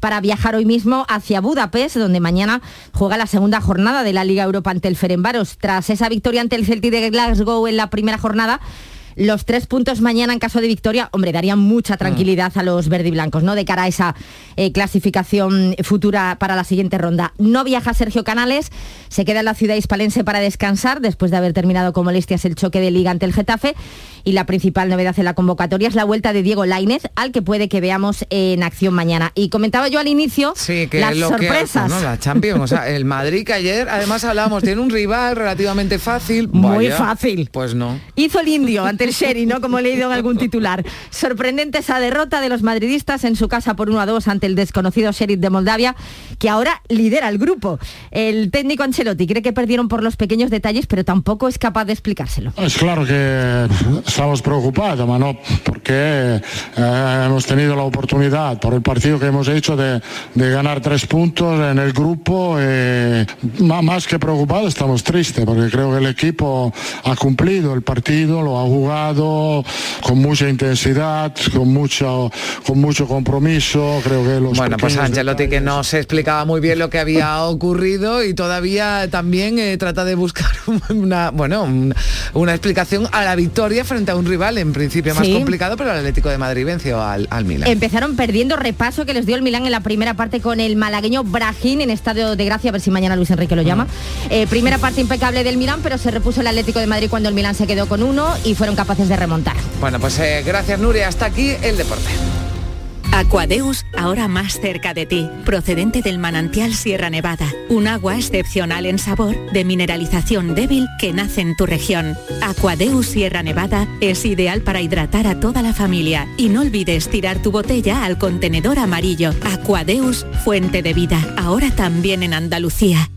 para viajar hoy mismo hacia Budapest, donde mañana juega la segunda jornada de la Liga Europa ante el Ferenbaros. Tras esa victoria ante el Celtic de Glasgow en la primera jornada, los tres puntos mañana en caso de victoria, hombre, darían mucha mm. tranquilidad a los verdiblancos, ¿no? De cara a esa eh, clasificación futura para la siguiente ronda. No viaja Sergio Canales, se queda en la ciudad hispalense para descansar después de haber terminado con molestias el choque de liga ante el Getafe. Y la principal novedad en la convocatoria es la vuelta de Diego Lainez, al que puede que veamos en acción mañana. Y comentaba yo al inicio sí, que las sorpresas. ¿no? La Champions, o sea, el Madrid que ayer, además hablábamos, tiene un rival relativamente fácil. Muy fácil. Pues no. Hizo el indio ante el Sherry, ¿no? Como he leído en algún titular. Sorprendente esa derrota de los madridistas en su casa por 1 a 2 ante el desconocido Sheriff de Moldavia, que ahora lidera el grupo. El técnico Ancelotti cree que perdieron por los pequeños detalles, pero tampoco es capaz de explicárselo. Es claro que estamos preocupados, no porque eh, hemos tenido la oportunidad por el partido que hemos hecho de, ganar tres puntos en el grupo. Eh, más que preocupados, estamos tristes porque creo que el equipo ha cumplido el partido, lo ha jugado con mucha intensidad, con mucho, con mucho compromiso. Creo que los bueno, pues Angelotti que no se explicaba muy bien lo que había ocurrido y todavía también eh, trata de buscar una, bueno, una explicación a la victoria frente a un rival en principio más complicado, pero el Atlético de Madrid venció al, al Milan. Empezaron perdiendo repaso que les dio el Milan en la primera parte con el malagueño Brajín en Estadio de Gracia, a ver si mañana Luis Enrique lo llama. Mm. Eh, primera parte impecable del Milan, pero se repuso el Atlético de Madrid cuando el Milan se quedó con uno y fueron capaces de remontar. Bueno, pues eh, gracias Nuria, hasta aquí el deporte. Aquadeus, ahora más cerca de ti, procedente del manantial Sierra Nevada, un agua excepcional en sabor, de mineralización débil que nace en tu región. Aquadeus Sierra Nevada es ideal para hidratar a toda la familia y no olvides tirar tu botella al contenedor amarillo. Aquadeus, fuente de vida, ahora también en Andalucía.